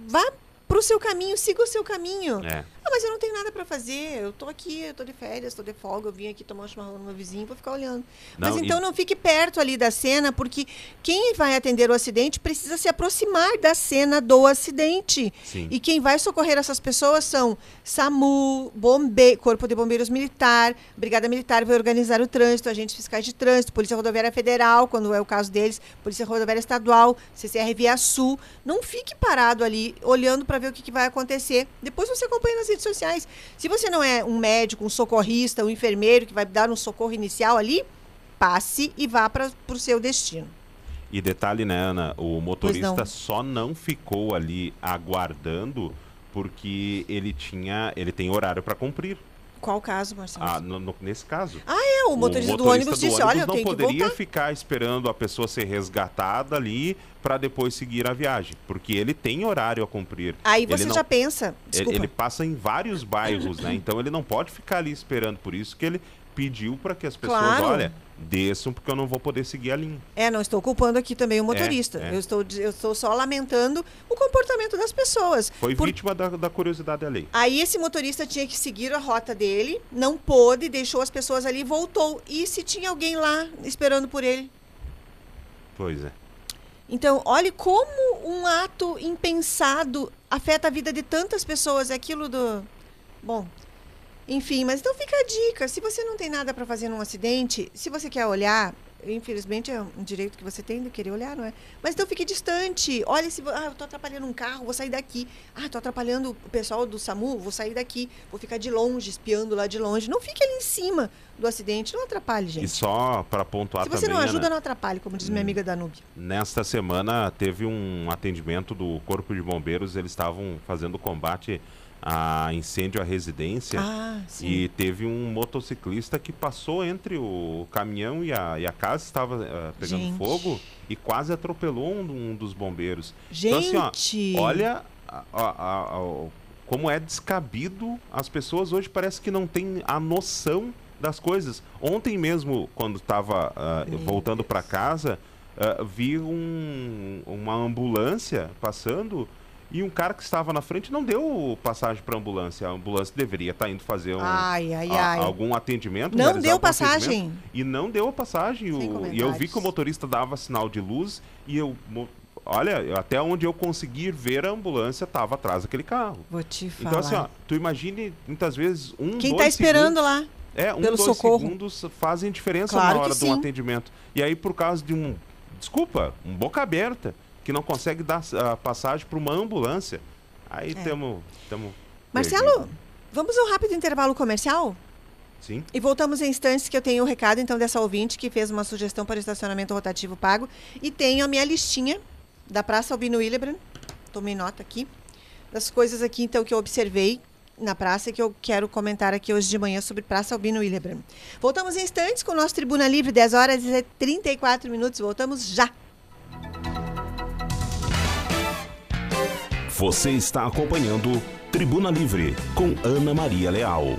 Vá pro seu caminho, siga o seu caminho. É. Ah, mas eu não tenho nada pra fazer. Eu tô aqui, eu tô de férias, tô de folga, eu vim aqui tomar um chimarrão no meu vizinho, vou ficar olhando. mas Não, e- então não fique perto ali da cena, porque quem vai atender o acidente precisa se aproximar da cena do acidente. Sim. E quem vai socorrer essas pessoas são SAMU, bombe Corpo de Bombeiros Militar, Brigada Militar vai organizar o trânsito, agentes fiscais de trânsito, Polícia Rodoviária Federal, quando é o caso deles, Polícia Rodoviária Estadual, CCR Via Sul. Não fique parado ali olhando para ver o que, que vai acontecer. Depois você acompanha nas redes sociais. Se você não é um médico, um socorrista, um enfermeiro que vai dar um socorro inicial ali, passe e vá para o seu destino. E detalhe, né, Ana? O motorista não. só não ficou ali aguardando porque ele tinha, ele tem horário para cumprir. Qual o caso, Marcelo? Ah, no- no- nesse caso. Ah, é, o motorista, do ônibus disse, olha, eu não tenho que poderia voltar. ficar esperando a pessoa ser resgatada ali para depois seguir a viagem, porque ele tem horário a cumprir. Aí Ele você não- já pensa, Ele, desculpa. ele passa em vários bairros, né? Então ele não pode ficar ali esperando. Por isso que ele pediu para que as pessoas, Claro. olha, desçam porque eu não vou poder seguir a linha. É, não estou culpando aqui também o motorista. é. Eu, estou, eu estou só lamentando o comportamento das pessoas. Foi Por- vítima da, da curiosidade alheia. Aí esse motorista tinha que seguir a rota dele, não pôde, deixou as pessoas ali e voltou. E se tinha alguém lá esperando por ele? Pois é. Então, olhe como um ato impensado afeta a vida de tantas pessoas. É aquilo do. Bom. Enfim, mas então fica a dica. Se você não tem nada para fazer num acidente, se você quer olhar, infelizmente é um direito que você tem de querer olhar, não é? Mas então fique distante. Olha se. Ah, eu tô atrapalhando um carro, vou sair daqui. Ah, tô atrapalhando o pessoal do SAMU, vou sair daqui. Vou ficar de longe, espiando lá de longe. Não fique ali em cima do acidente. Não atrapalhe, gente. E só para pontuar Se você também, não ajuda, Ana, não atrapalhe, como diz minha Hum. amiga Danúbia. nesta semana teve um atendimento do Corpo de Bombeiros. Eles estavam fazendo combate a incêndio à residência. Ah. E teve um motociclista que passou entre o caminhão e a, e a casa, estava eh, pegando Gente. fogo e quase atropelou um, um dos bombeiros. Gente! Então, assim, ó, olha a- a- como é descabido. As pessoas hoje parece que não têm a noção das coisas. Ontem mesmo, quando estava Meu voltando para casa, ah, vi um- uma ambulância passando. E um cara que estava na frente não deu passagem para ambulância. A ambulância deveria estar indo fazer um, Ai, ai, a- ai. algum atendimento. Não deu passagem? E não deu a passagem. O- e eu vi que o motorista dava sinal de luz e eu. Olha, até onde eu consegui ver a ambulância estava atrás daquele carro. Vou te falar. Então, assim, ó, tu imagine muitas vezes um. Quem dois tá esperando segundos- lá? É, um, pelo dois socorro. segundos fazem diferença Claro na hora de um atendimento. E aí, por causa de um. Desculpa, um boca aberta, que não consegue dar a passagem para uma ambulância. Aí É. temos. temos Marcelo, vamos a um rápido intervalo comercial? Sim. E voltamos em instantes que eu tenho o recado então dessa ouvinte que fez uma sugestão para o estacionamento rotativo pago e tenho a minha listinha da Praça Albino Willebrand. Tomei nota aqui das coisas aqui então que eu observei na praça e que eu quero comentar aqui hoje de manhã sobre Praça Albino Willebrand. Voltamos em instantes com o nosso Tribuna Livre, 10 horas e 34 minutos. Voltamos já. Você está acompanhando Tribuna Livre com Ana Maria Leal.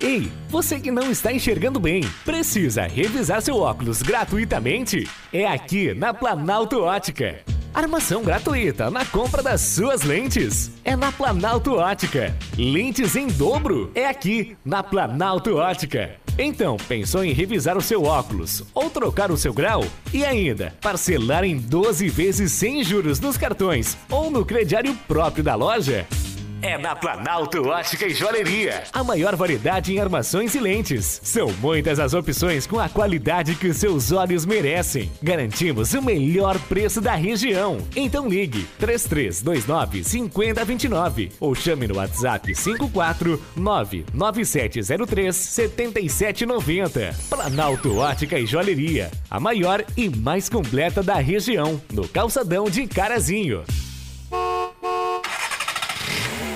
Ei, você que não está enxergando bem, precisa revisar seu óculos gratuitamente? É aqui na Planalto Ótica. Armação gratuita na compra das suas lentes. É na Planalto Ótica. Lentes em dobro. É aqui na Planalto Ótica. Então, pensou em revisar o seu óculos ou trocar o seu grau? E ainda, parcelar em 12 vezes sem juros nos cartões ou no crediário próprio da loja? É na Planalto Ótica e Joalheria. A maior variedade em armações e lentes. São muitas as opções com a qualidade que seus olhos merecem. Garantimos o melhor preço da região. Então ligue 3329 5029 ou chame no WhatsApp 549 9703 7790. Planalto Ótica e Joalheria. A maior e mais completa da região. No calçadão de Carazinho.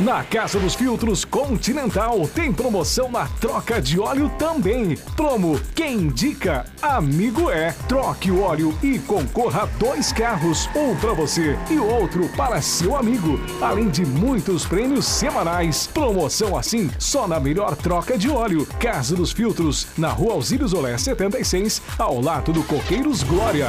Na Casa dos Filtros Continental tem promoção na troca de óleo também. Promo Quem Indica Amigo é. Troque o óleo e concorra a dois carros, um para você e outro para seu amigo. Além de muitos prêmios semanais. Promoção assim só na melhor troca de óleo. Casa dos Filtros, na rua Alzílio Olé 76, ao lado do Coqueiros Glória.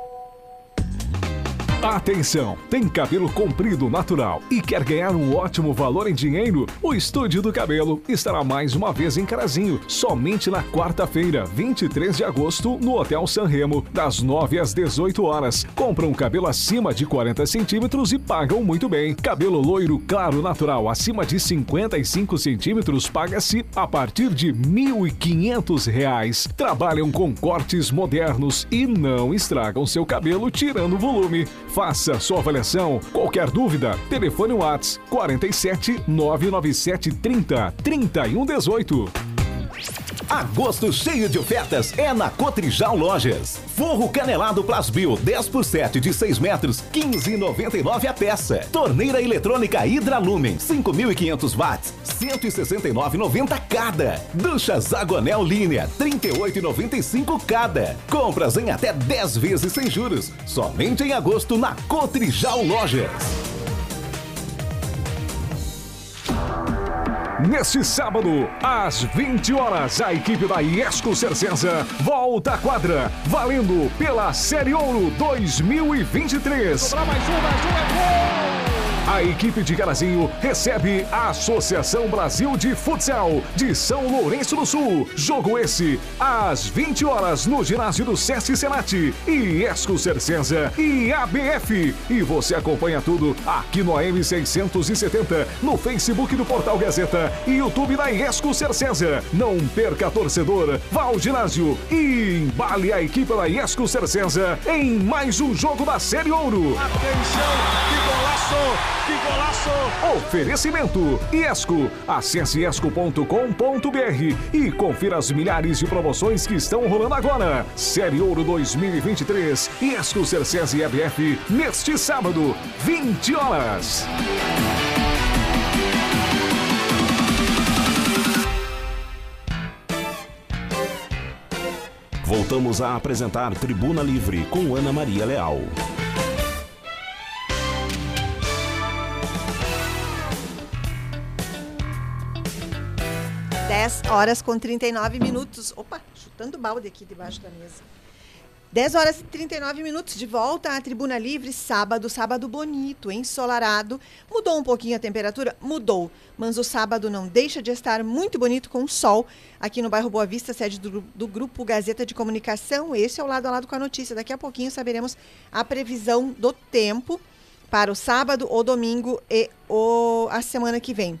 Atenção! Tem cabelo comprido natural e quer ganhar um ótimo valor em dinheiro? O Estúdio do Cabelo estará mais uma vez em Carazinho, somente na quarta-feira, 23 de agosto, no Hotel San Remo, das 9 às 18 horas. Compram um cabelo acima de 40 centímetros e pagam muito bem. Cabelo loiro claro natural acima de 55 centímetros paga-se a partir de 1.500 reais. Trabalham com cortes modernos e não estragam seu cabelo tirando volume. Faça sua avaliação. Qualquer dúvida, telefone Whats 47 997 30 31 18. Agosto cheio de ofertas é na Cotrijal Lojas. Forro canelado Plasbil 10 por 7 de 6 metros, 15,99 a peça. Torneira eletrônica Hidralumen 5.500 watts, 169,90 cada. Ducha Zagonel Linha 38,95 cada. Compras em até 10 vezes sem juros. Somente em agosto na Cotrijal Lojas. Neste sábado, às 20 horas, a equipe da Iesco Cercesa volta à quadra, valendo pela Série Ouro 2023. mais um, mais um, é gol! A equipe de Carazinho recebe a Associação Brasil de Futsal de São Lourenço do Sul. Jogo esse às 20 horas no ginásio do Sesc Senat, Iesco Cercesa e ABF. E você acompanha tudo aqui no AM 670, no Facebook do Portal Gazeta e YouTube da Iesco Cercesa. Não perca torcedor, vá ao ginásio e embale a equipe da Iesco Cercesa em mais um jogo da Série Ouro. Atenção, que golaço! Que golaço! Oferecimento Iesco. Acesse iesco.com.br e confira as milhares de promoções que estão rolando agora. Série Ouro 2023, Iesco Cercesa e ABF, neste sábado, 20 horas. Voltamos a apresentar Tribuna Livre com Ana Maria Leal. 10 horas com 39 minutos. Opa, chutando balde aqui debaixo da mesa. 10 horas e 39 minutos, de volta à Tribuna Livre, sábado, sábado bonito, ensolarado. Mudou um pouquinho a temperatura? Mudou, mas o sábado não deixa de estar muito bonito com sol aqui no bairro Boa Vista, sede do, do Grupo Gazeta de Comunicação. Esse é o lado a lado com a notícia. Daqui a pouquinho saberemos a previsão do tempo para o sábado, o domingo e o, a semana que vem.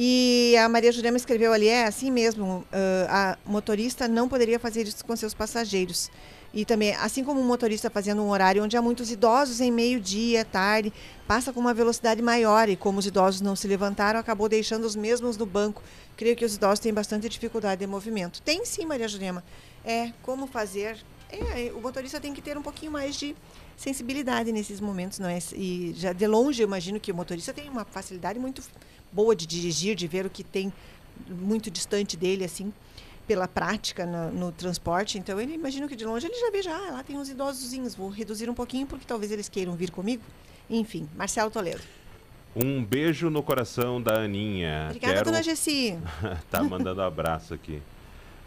E a Maria Jurema escreveu ali, é assim mesmo, a motorista não poderia fazer isso com seus passageiros. E também, assim como o motorista fazendo um horário onde há muitos idosos em meio-dia, tarde, passa com uma velocidade maior e como os idosos não se levantaram, acabou deixando os mesmos no banco. Creio que os idosos têm bastante dificuldade de movimento. Tem sim, Maria Jurema. É, como fazer? É, o motorista tem que ter um pouquinho mais de sensibilidade nesses momentos, não é? E já de longe eu imagino que o motorista tem uma facilidade muito boa de dirigir, de ver o que tem muito distante dele, assim, pela prática no, no transporte. Então, ele imagina que de longe ele já veja, ah, lá tem uns idosozinhos, vou reduzir um pouquinho porque talvez eles queiram vir comigo. Enfim, Marcelo Toledo. Um beijo no coração da Aninha. Obrigada, Quero- dona Gessi. tá mandando abraço aqui.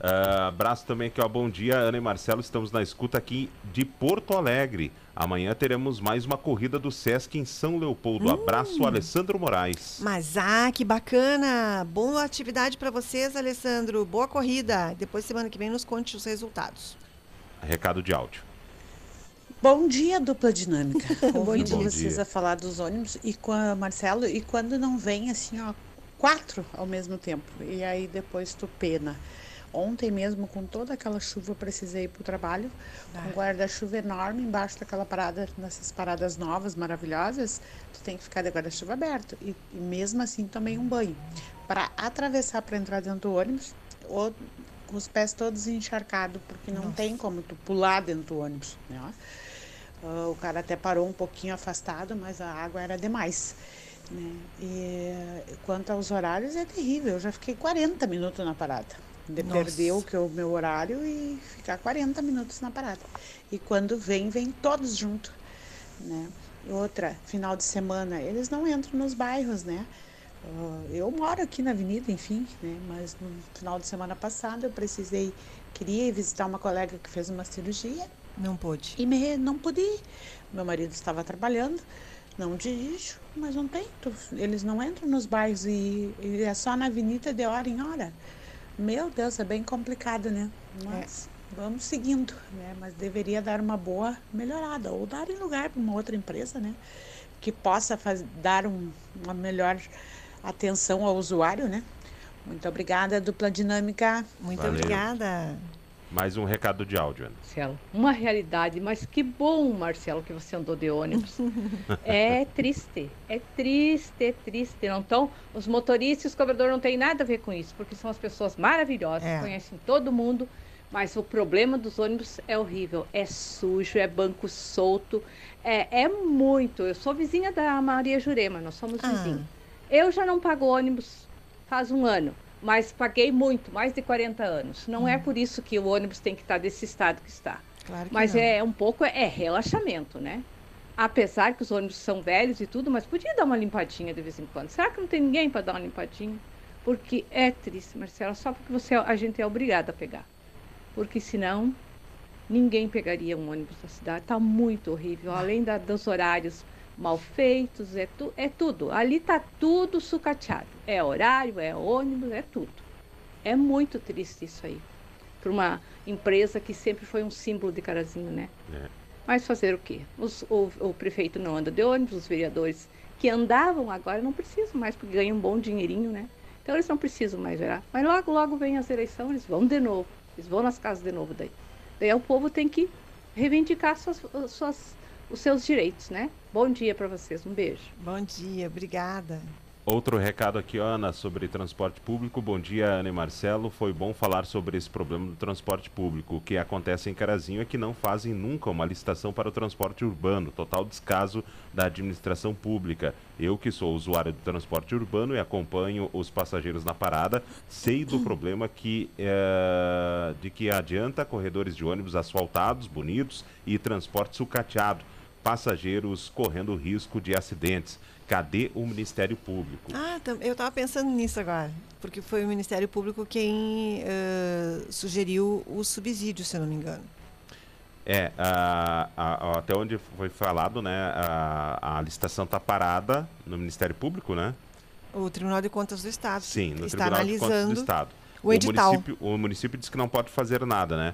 Ah, abraço também aqui, ó. Bom dia, Ana e Marcelo. Estamos na escuta aqui de Porto Alegre. Amanhã teremos mais uma corrida do Sesc em São Leopoldo. Hum. Abraço, Alessandro Moraes. Mas, ah, que bacana! Boa atividade para vocês, Alessandro. Boa corrida. Depois, semana que vem, nos conte os resultados. Recado de áudio. Bom dia, dupla dinâmica. Ouvindo vocês dia. a falar dos ônibus e com a Marcelo, e quando não vem assim, ó, quatro ao mesmo tempo. E aí depois tu pena. Ontem mesmo, com toda aquela chuva, precisei ir pro trabalho, com um guarda-chuva enorme embaixo daquela parada, nessas paradas novas, maravilhosas, tu tem que ficar de guarda-chuva aberto. E, e mesmo assim tomei um banho. Para atravessar para entrar dentro do ônibus, o- com os pés todos encharcados, porque não tem como tu pular dentro do ônibus. Né? Ah, o cara até parou um pouquinho afastado, mas a água era demais. Né? E quanto aos horários, é terrível. Eu já fiquei 40 minutos na parada. De Nossa. perder o que é o meu horário e ficar 40 minutos na parada. E quando vem, vem todos juntos. Né? Outra, final de semana, eles não entram nos bairros, né? Ah, eu moro aqui na avenida, enfim, né? Mas no final de semana passado eu precisei, queria ir visitar uma colega que fez uma cirurgia Não pôde. e me, não pude ir. Meu marido estava trabalhando, não dirijo, mas não tem. Eles não entram nos bairros e, e é só na avenida de hora em hora. Meu Deus, é bem complicado, né? Mas vamos seguindo, né? Mas deveria dar uma boa melhorada ou dar em lugar para uma outra empresa, né? Que possa faz, dar um- uma melhor atenção ao usuário, né? Muito obrigada, dupla dinâmica. Muito Valeu. obrigada. Mais um recado de áudio, Ana. Marcelo, uma realidade, mas que bom, Marcelo, que você andou de ônibus. é triste, é triste, é triste. Não tão, os motoristas e os cobradores não têm nada a ver com isso, porque são as pessoas maravilhosas, É. conhecem todo mundo, mas o problema dos ônibus é horrível. É sujo, é banco solto, é, é muito. Eu sou vizinha da Maria Jurema, nós somos Ah. vizinhos. Eu já não pago ônibus faz um ano, mas paguei muito, mais de 40 anos. Não é por isso que o ônibus tem que estar desse estado que está. Claro que Mas não. é um pouco é relaxamento, né? Apesar que os ônibus são velhos e tudo, mas podia dar uma limpadinha de vez em quando. Será que não tem ninguém para dar uma limpadinha? Porque é triste, Marcela, só porque você, a gente é obrigado a pegar. Porque senão ninguém pegaria um ônibus na cidade. Está muito horrível. Além da- dos horários mal feitos, é, tu, é tudo. Ali está tudo sucateado. É horário, é ônibus, é tudo. É muito triste isso aí. Para uma empresa que sempre foi um símbolo de Carazinho, né? É. Mas fazer o quê? Os- o, o prefeito não anda de ônibus, os vereadores que andavam agora não precisam mais, porque ganham um bom dinheirinho, né? Então eles não precisam mais gerar. Mas logo, logo vem as eleições, eles vão de novo. Eles vão nas casas de novo daí. Daí o povo tem que reivindicar suas, suas, os seus direitos, né? Bom dia para vocês, um beijo. Bom dia, obrigada. Outro recado aqui, Ana, sobre transporte público. Bom dia, Ana e Marcelo. Foi bom falar sobre esse problema do transporte público. O que acontece em Carazinho é que não fazem nunca uma licitação para o transporte urbano. Total descaso da administração pública. Eu, que sou usuário do transporte urbano e acompanho os passageiros na parada, sei do problema que, eh, de que adianta corredores de ônibus asfaltados, bonitos e transporte sucateado. Passageiros correndo risco de acidentes. Cadê o Ministério Público? Ah, eu estava pensando nisso agora, porque foi o Ministério Público quem eh, sugeriu o subsídio, se não me engano. É, a- a- a- até onde foi falado, né? A, a licitação está parada no Ministério Público, né? O Tribunal de Contas do Estado Sim, no está Tribunal de Contas analisando do Estado. o edital. município, o município diz que não pode fazer nada, né?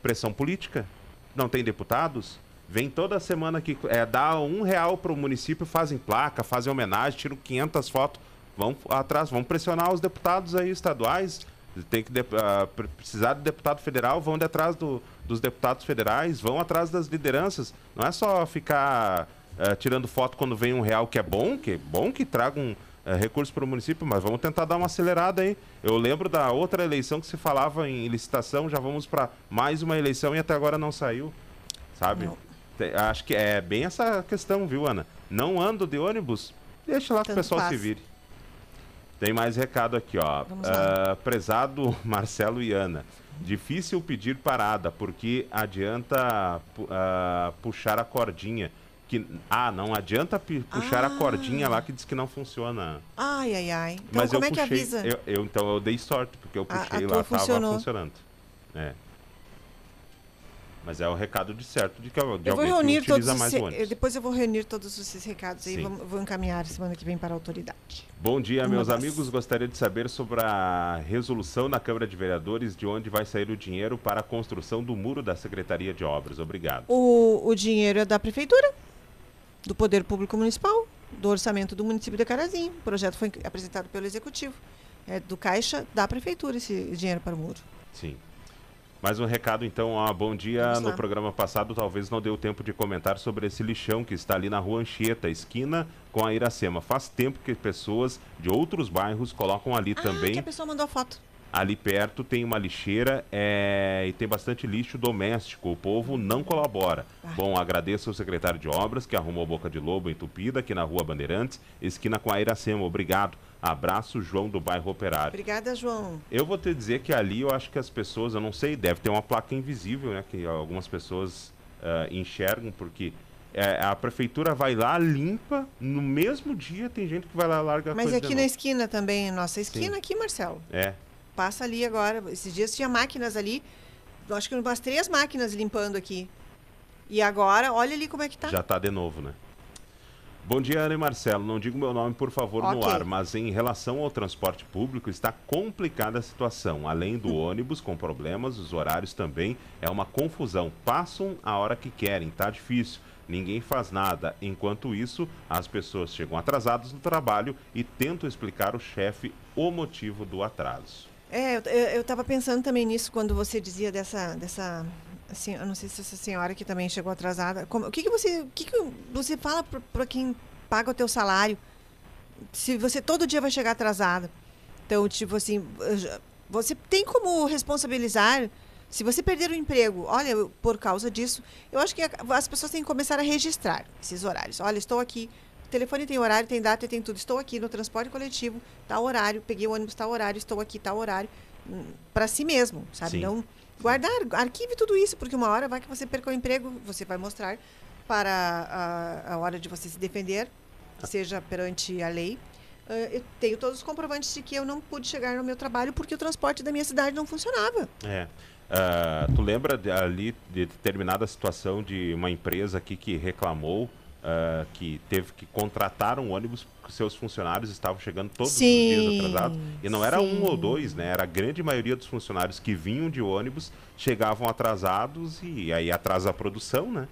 Pressão política. Não tem deputados. Vem toda semana que é, dá um real para o município, fazem placa, fazem homenagem, tiram 500 fotos. Vão atrás, vão pressionar os deputados aí estaduais. Tem que de- pre- precisar de deputado federal, vão de atrás do- dos deputados federais, vão atrás das lideranças. Não é só ficar ah, tirando foto quando vem um real que é bom, que é bom que eh, recursos para o município, mas vamos tentar dar uma acelerada aí. Eu lembro da outra eleição que se falava em licitação, já vamos para mais uma eleição e até agora não saiu, sabe? Te- Acho que é bem essa questão, viu, Ana? Não ando de ônibus, deixa lá que o Tanto pessoal se faz. vire. Tem mais recado aqui, ó. Ah, prezado Marcelo e Ana. Difícil pedir parada, porque adianta ah, puxar a cordinha. que ah, não adianta puxar a cordinha lá que diz que não funciona. Ai, ai, ai. Então Mas como eu é que puxei, avisa? Eu, eu- então eu dei sorte, porque eu A- a puxei tua lá, tava funcionou. funcionando. É. Mas é o recado de certo de, que, de Eu vou reunir todos os, mais se- o ônibus. depois eu vou reunir todos esses recados Sim. vou, vou encaminhar semana que vem para a autoridade. Bom dia, Uma meus das- amigos. Gostaria de saber sobre a resolução na Câmara de Vereadores de onde vai sair o dinheiro para a construção do muro da Secretaria de Obras. Obrigado. O, o dinheiro é da prefeitura, do Poder Público Municipal, do orçamento do município de Carazinho. O projeto foi apresentado pelo executivo. É do caixa da prefeitura esse dinheiro para o muro. Sim. Mais um recado, então. ó, bom dia. No programa passado, talvez não deu tempo de comentar sobre esse lixão que está ali na rua Anchieta, esquina com a Iracema. Faz tempo que pessoas de outros bairros colocam ali Ah, também. que a pessoa mandou a foto. Ali perto tem uma lixeira é, e tem bastante lixo doméstico. O povo não colabora. Bom, agradeço ao secretário de obras que arrumou Boca de Lobo entupida aqui na rua Bandeirantes, esquina com a Iracema. Obrigado. Abraço, João do bairro Operário. Obrigada, João. Eu vou te dizer que ali eu acho que as pessoas, eu não sei, deve ter uma placa invisível, né? Que algumas pessoas ah, enxergam, porque é, a prefeitura vai lá, limpa, no mesmo dia tem gente que vai lá e larga a Mas coisa aqui na esquina também, nossa esquina Sim. aqui, Marcelo. É, Passa ali agora. Esses dias tinha máquinas ali. Acho que umas três máquinas limpando aqui. E agora, olha ali como é que tá. já tá de novo, né? Bom dia, Ana e Marcelo. Não digo meu nome, por favor, no Ok. ar, mas em relação ao transporte público, está complicada a situação. Além do ônibus com problemas, os horários também é uma confusão. Passam a hora que querem, tá difícil. Ninguém faz nada. Enquanto isso, as pessoas chegam atrasadas no trabalho e tentam explicar ao chefe o motivo do atraso. É, eu, eu, eu tava pensando também nisso quando você dizia dessa. dessa assim, eu não sei se essa senhora que também chegou atrasada. como- o que, que você. O que, que você fala para quem paga o teu salário? Se você todo dia vai chegar atrasada. Então, tipo assim, você tem como responsabilizar. Se você perder o emprego, olha, por causa disso, eu acho que as pessoas têm que começar a registrar esses horários. Olha, estou aqui. Telefone tem horário, tem data, tem tudo. Estou aqui no transporte coletivo, tal horário. Peguei o ônibus, tal horário. Estou aqui, tal horário. Para si mesmo, sabe? Sim. Não guardar, arquive tudo isso, porque uma hora vai que você perca o emprego, você vai mostrar para a, a hora de você se defender, seja perante a lei. Ah, eu tenho todos os comprovantes de que eu não pude chegar no meu trabalho porque o transporte da minha cidade não funcionava. É. Ah, tu lembra de- ali de determinada situação de uma empresa aqui que reclamou ah, que teve que contratar um ônibus porque seus funcionários estavam chegando todos os Sim, dias atrasados? E não era um ou sim. dois, né? Era a grande maioria dos funcionários que vinham de ônibus chegavam atrasados e aí atrasa a produção, né?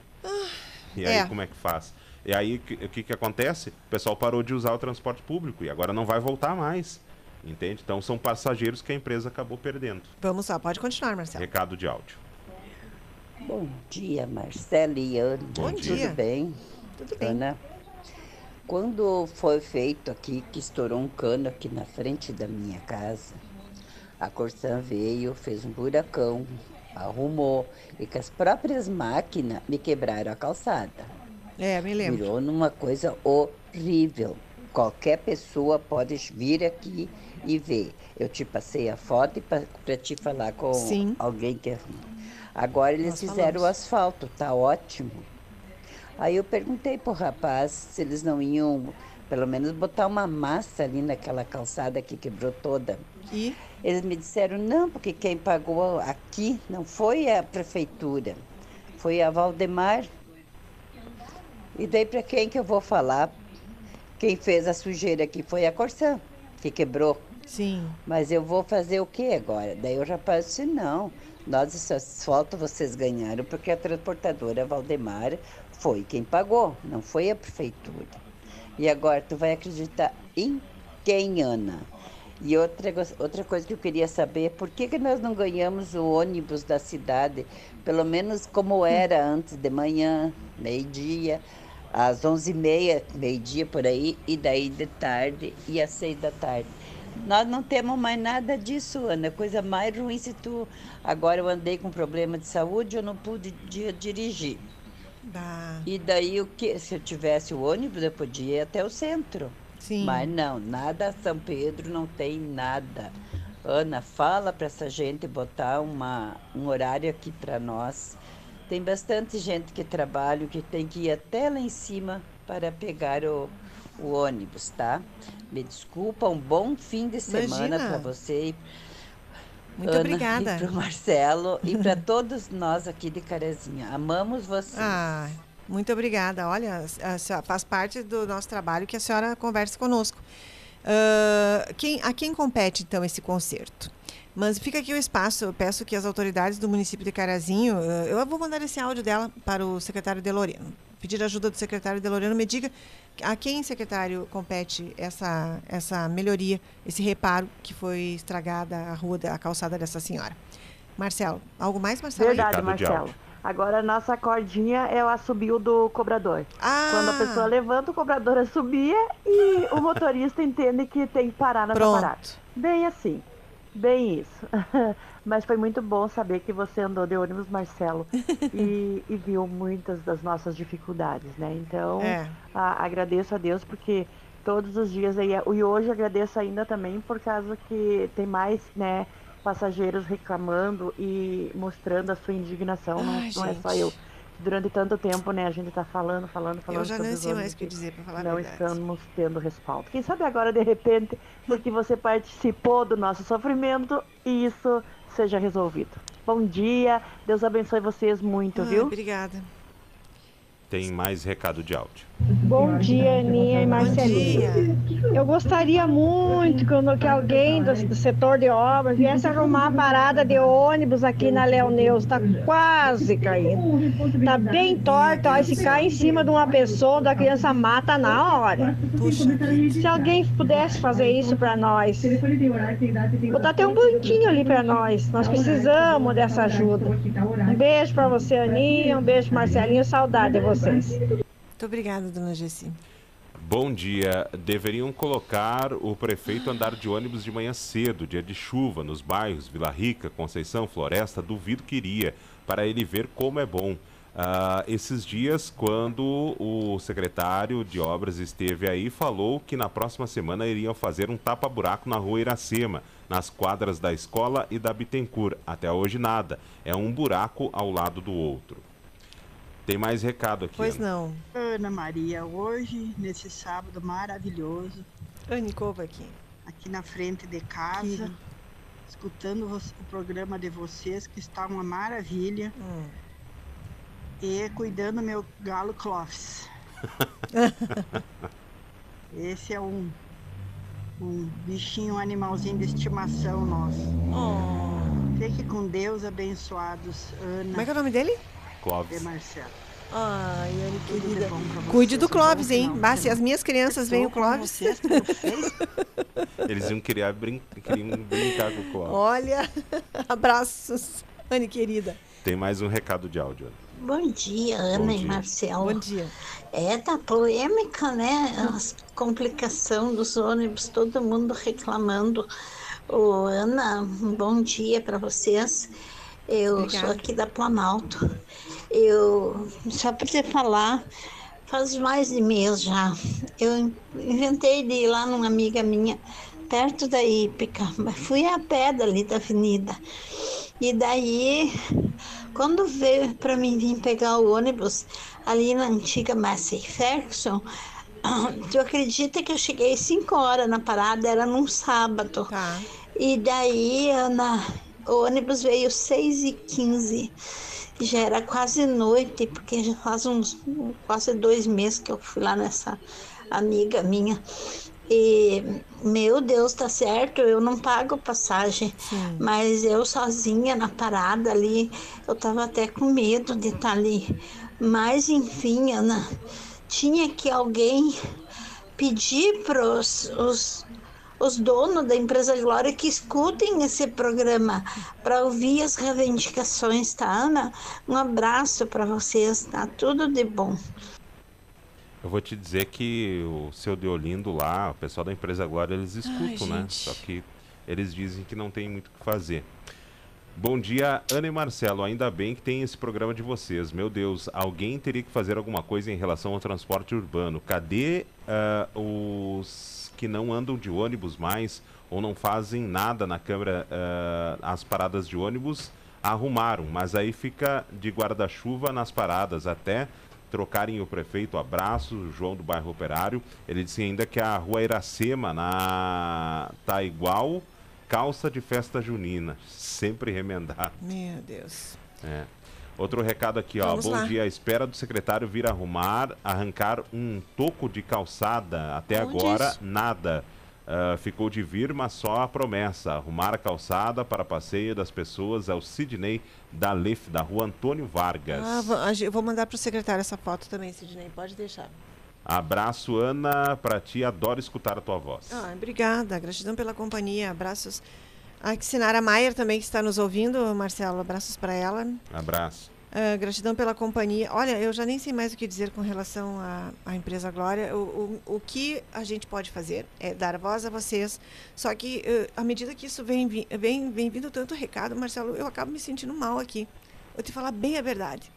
E aí é. como é que faz? E aí o que, que acontece? O pessoal parou de usar o transporte público e agora não vai voltar mais. Entende? Então são passageiros que a empresa acabou perdendo. Vamos lá, pode continuar, Marcelo. Recado de áudio. Bom dia, Marcela e Ana. Bom Tudo dia. bem? Tudo bem. Ana, quando foi feito aqui, que estourou um cano aqui na frente da minha casa, a Corsan veio, fez um buracão, arrumou, e com as próprias máquinas me quebraram a calçada. É, me lembro. Virou numa coisa horrível. Qualquer pessoa pode vir aqui e ver. Eu te passei a foto para te falar com Sim. alguém que. Agora eles Nós fizeram o falamos. asfalto, tá ótimo. Aí eu perguntei pro rapaz se eles não iam, pelo menos, botar uma massa ali naquela calçada que quebrou toda. E? Eles me disseram, não, porque quem pagou aqui não foi a prefeitura, foi a Valdemar. E daí para quem que eu vou falar? Quem fez a sujeira aqui foi a Corsã, que quebrou. Sim. Mas eu vou fazer o que agora? Daí o rapaz disse, não, nós esse asfalto vocês ganharam porque a transportadora Valdemar foi quem pagou, não foi a prefeitura. E agora tu vai acreditar em quem, Ana? E outra, outra coisa que eu queria saber, por que, que nós não ganhamos o ônibus da cidade, pelo menos como era antes de manhã, meio-dia, às 11h30, meio-dia por aí, e daí de tarde e às seis da tarde. Nós não temos mais nada disso, Ana. Coisa mais ruim se tu. Agora eu andei com problema de saúde, eu não pude di- dirigir. Bah. E daí o que? Se eu tivesse o ônibus, eu podia ir até o centro. Sim. Mas não, nada São Pedro não tem nada. Ana, fala para essa gente botar uma, um horário aqui para nós Tem bastante gente que trabalha, que tem que ir até lá em cima para pegar o, o ônibus, tá? Me desculpa, um bom fim de semana para você. e- Muito Ana, obrigada. E para o Marcelo e para todos nós aqui de Carazinha. Amamos vocês. Ah, muito obrigada. Olha, a senhora faz parte do nosso trabalho que a senhora converse conosco. Ah, quem, a quem compete, então, esse concerto? Mas fica aqui o espaço. Eu peço que as autoridades do município de Carazinho, ah, eu vou mandar esse áudio dela para o secretário Deloreno. Pedir ajuda do secretário Deloreno. Me diga a quem, secretário, compete essa, essa melhoria, esse reparo que foi estragada a rua, da- a calçada dessa senhora. Marcelo, algo mais, Marcelo? Verdade, Marcelo. Agora a nossa cordinha é o assobio do cobrador. Quando a pessoa levanta, o cobrador assobia e o motorista entende que tem que parar nessa Pronto. parada. Bem assim. Bem isso. Mas foi muito bom saber que você andou de ônibus, Marcelo, e, e viu muitas das nossas dificuldades, né? Então, É. a- agradeço a Deus porque todos os dias aí, e hoje agradeço ainda também por causa que tem mais, né, passageiros reclamando e mostrando a sua indignação, não, Ai, não é só eu. Durante tanto tempo, né, a gente tá falando, falando, falando. Eu já os sei mais o que e dizer, para falar Não estamos tendo respaldo. Quem sabe agora, de repente, porque você participou do nosso sofrimento, isso seja resolvido. Bom dia, Deus abençoe vocês muito, Ai, viu? Obrigada. Tem mais recado de áudio. Bom dia, Aninha e Marcelinho. Eu gostaria muito que, que alguém do, do setor de obras viesse arrumar a parada de ônibus aqui na Leoneus. Está quase caindo. Está bem torta. Ó, se cai em cima de uma pessoa, da criança mata na hora. Se alguém pudesse fazer isso para nós. Botar até um banquinho ali para nós. Nós precisamos dessa ajuda. Um beijo para você, Aninha. Um beijo, Marcelinho. Saudade de vocês. Muito obrigada, dona Gessi. Bom dia. Deveriam colocar o prefeito andar de ônibus de manhã cedo, dia de chuva, nos bairros Vila Rica, Conceição, Floresta. Duvido que iria, para ele ver como é bom. Ah, esses dias, quando o secretário de obras esteve aí, falou que na próxima semana iriam fazer um tapa-buraco na rua Iracema, nas quadras da escola e da Bittencourt. Até hoje, nada. É um buraco ao lado do outro. Tem mais recado aqui. Pois Ana. não. Ana Maria, hoje, nesse sábado maravilhoso, Anicova aqui. aqui na frente de casa, escutando vo- o programa de vocês, que está uma maravilha, Hum. e cuidando meu galo Clóvis. Esse é um, um bichinho, um animalzinho de estimação nosso. Fique com Deus, abençoados, Ana. Como é que é o nome dele? Clóvis. Ai, Anne querida. bom Cuide do bom Clóvis, hein? Bah, se as minhas crianças veem o Clóvis. vocês. Eles iam querer brin queriam brincar com o Clóvis. Olha, abraços, Anne querida. Tem mais um recado de áudio. Bom dia, Ana e dia. Marcelo. Bom dia. É, tá polêmica, né? As complicação dos ônibus, todo mundo reclamando. Ô, Ana, um bom dia para vocês. Eu Obrigada. sou aqui da Planalto. Eu, só para te falar, faz mais de mês já. Eu inventei de ir lá numa amiga minha, perto da Ípica, mas fui a pé dali da avenida. E daí, quando veio para mim vir pegar o ônibus ali na antiga Massey Ferguson, tu acredita que eu cheguei 5 horas na parada, era num sábado. E daí, Ana, o ônibus veio 6 e 15 e já era quase noite, porque já faz uns quase dois meses que eu fui lá nessa amiga minha. E, meu Deus, tá certo, eu não pago passagem, mas eu sozinha na parada ali, eu tava até com medo de estar ali. Mas, enfim, Ana, tinha que alguém pedir para os, os donos da empresa Glória que escutem esse programa para ouvir as reivindicações, tá, Ana? Um abraço para vocês, tá? Tudo de bom. Eu vou te dizer que o seu Deolindo lá, o pessoal da empresa Glória, eles escutam, né? gente. Só que eles dizem que não tem muito o que fazer. Bom dia, Ana e Marcelo. Ainda bem que tem esse programa de vocês. Meu Deus, alguém teria que fazer alguma coisa em relação ao transporte urbano. Cadê ah, os que não andam de ônibus mais ou não fazem nada na Câmara, ah, as paradas de ônibus? arrumaram, mas aí fica de guarda-chuva nas paradas até trocarem o prefeito. Abraço, João do bairro Operário. Ele disse ainda que a rua Iracema na tá igual calça de festa junina, sempre remendado. Meu Deus. É. Outro recado aqui, ó. Vamos Bom lá. dia. A espera do secretário vir arrumar, arrancar um toco de calçada. Até Onde agora, isso? nada. Ah, ficou de vir, mas só a promessa. Arrumar a calçada para passeio das pessoas é o Sidney da Lef, da rua Antônio Vargas. Ah, vou mandar pro secretário essa foto também, Sidney. Pode deixar. Abraço, Ana. Pra ti, adoro escutar a tua voz. Ah, obrigada. Gratidão pela companhia. Abraços. A Sinara Maier também que está nos ouvindo, Marcelo. Abraços para ela. Abraço. Ah, gratidão pela companhia. Olha, eu já nem sei mais o que dizer com relação à, empresa Glória. O, o, o que a gente pode fazer é dar voz a vocês. Só que, eh, à medida que isso vem, vem, vem vindo tanto recado, Marcelo, eu acabo me sentindo mal aqui. Vou te falar bem a verdade.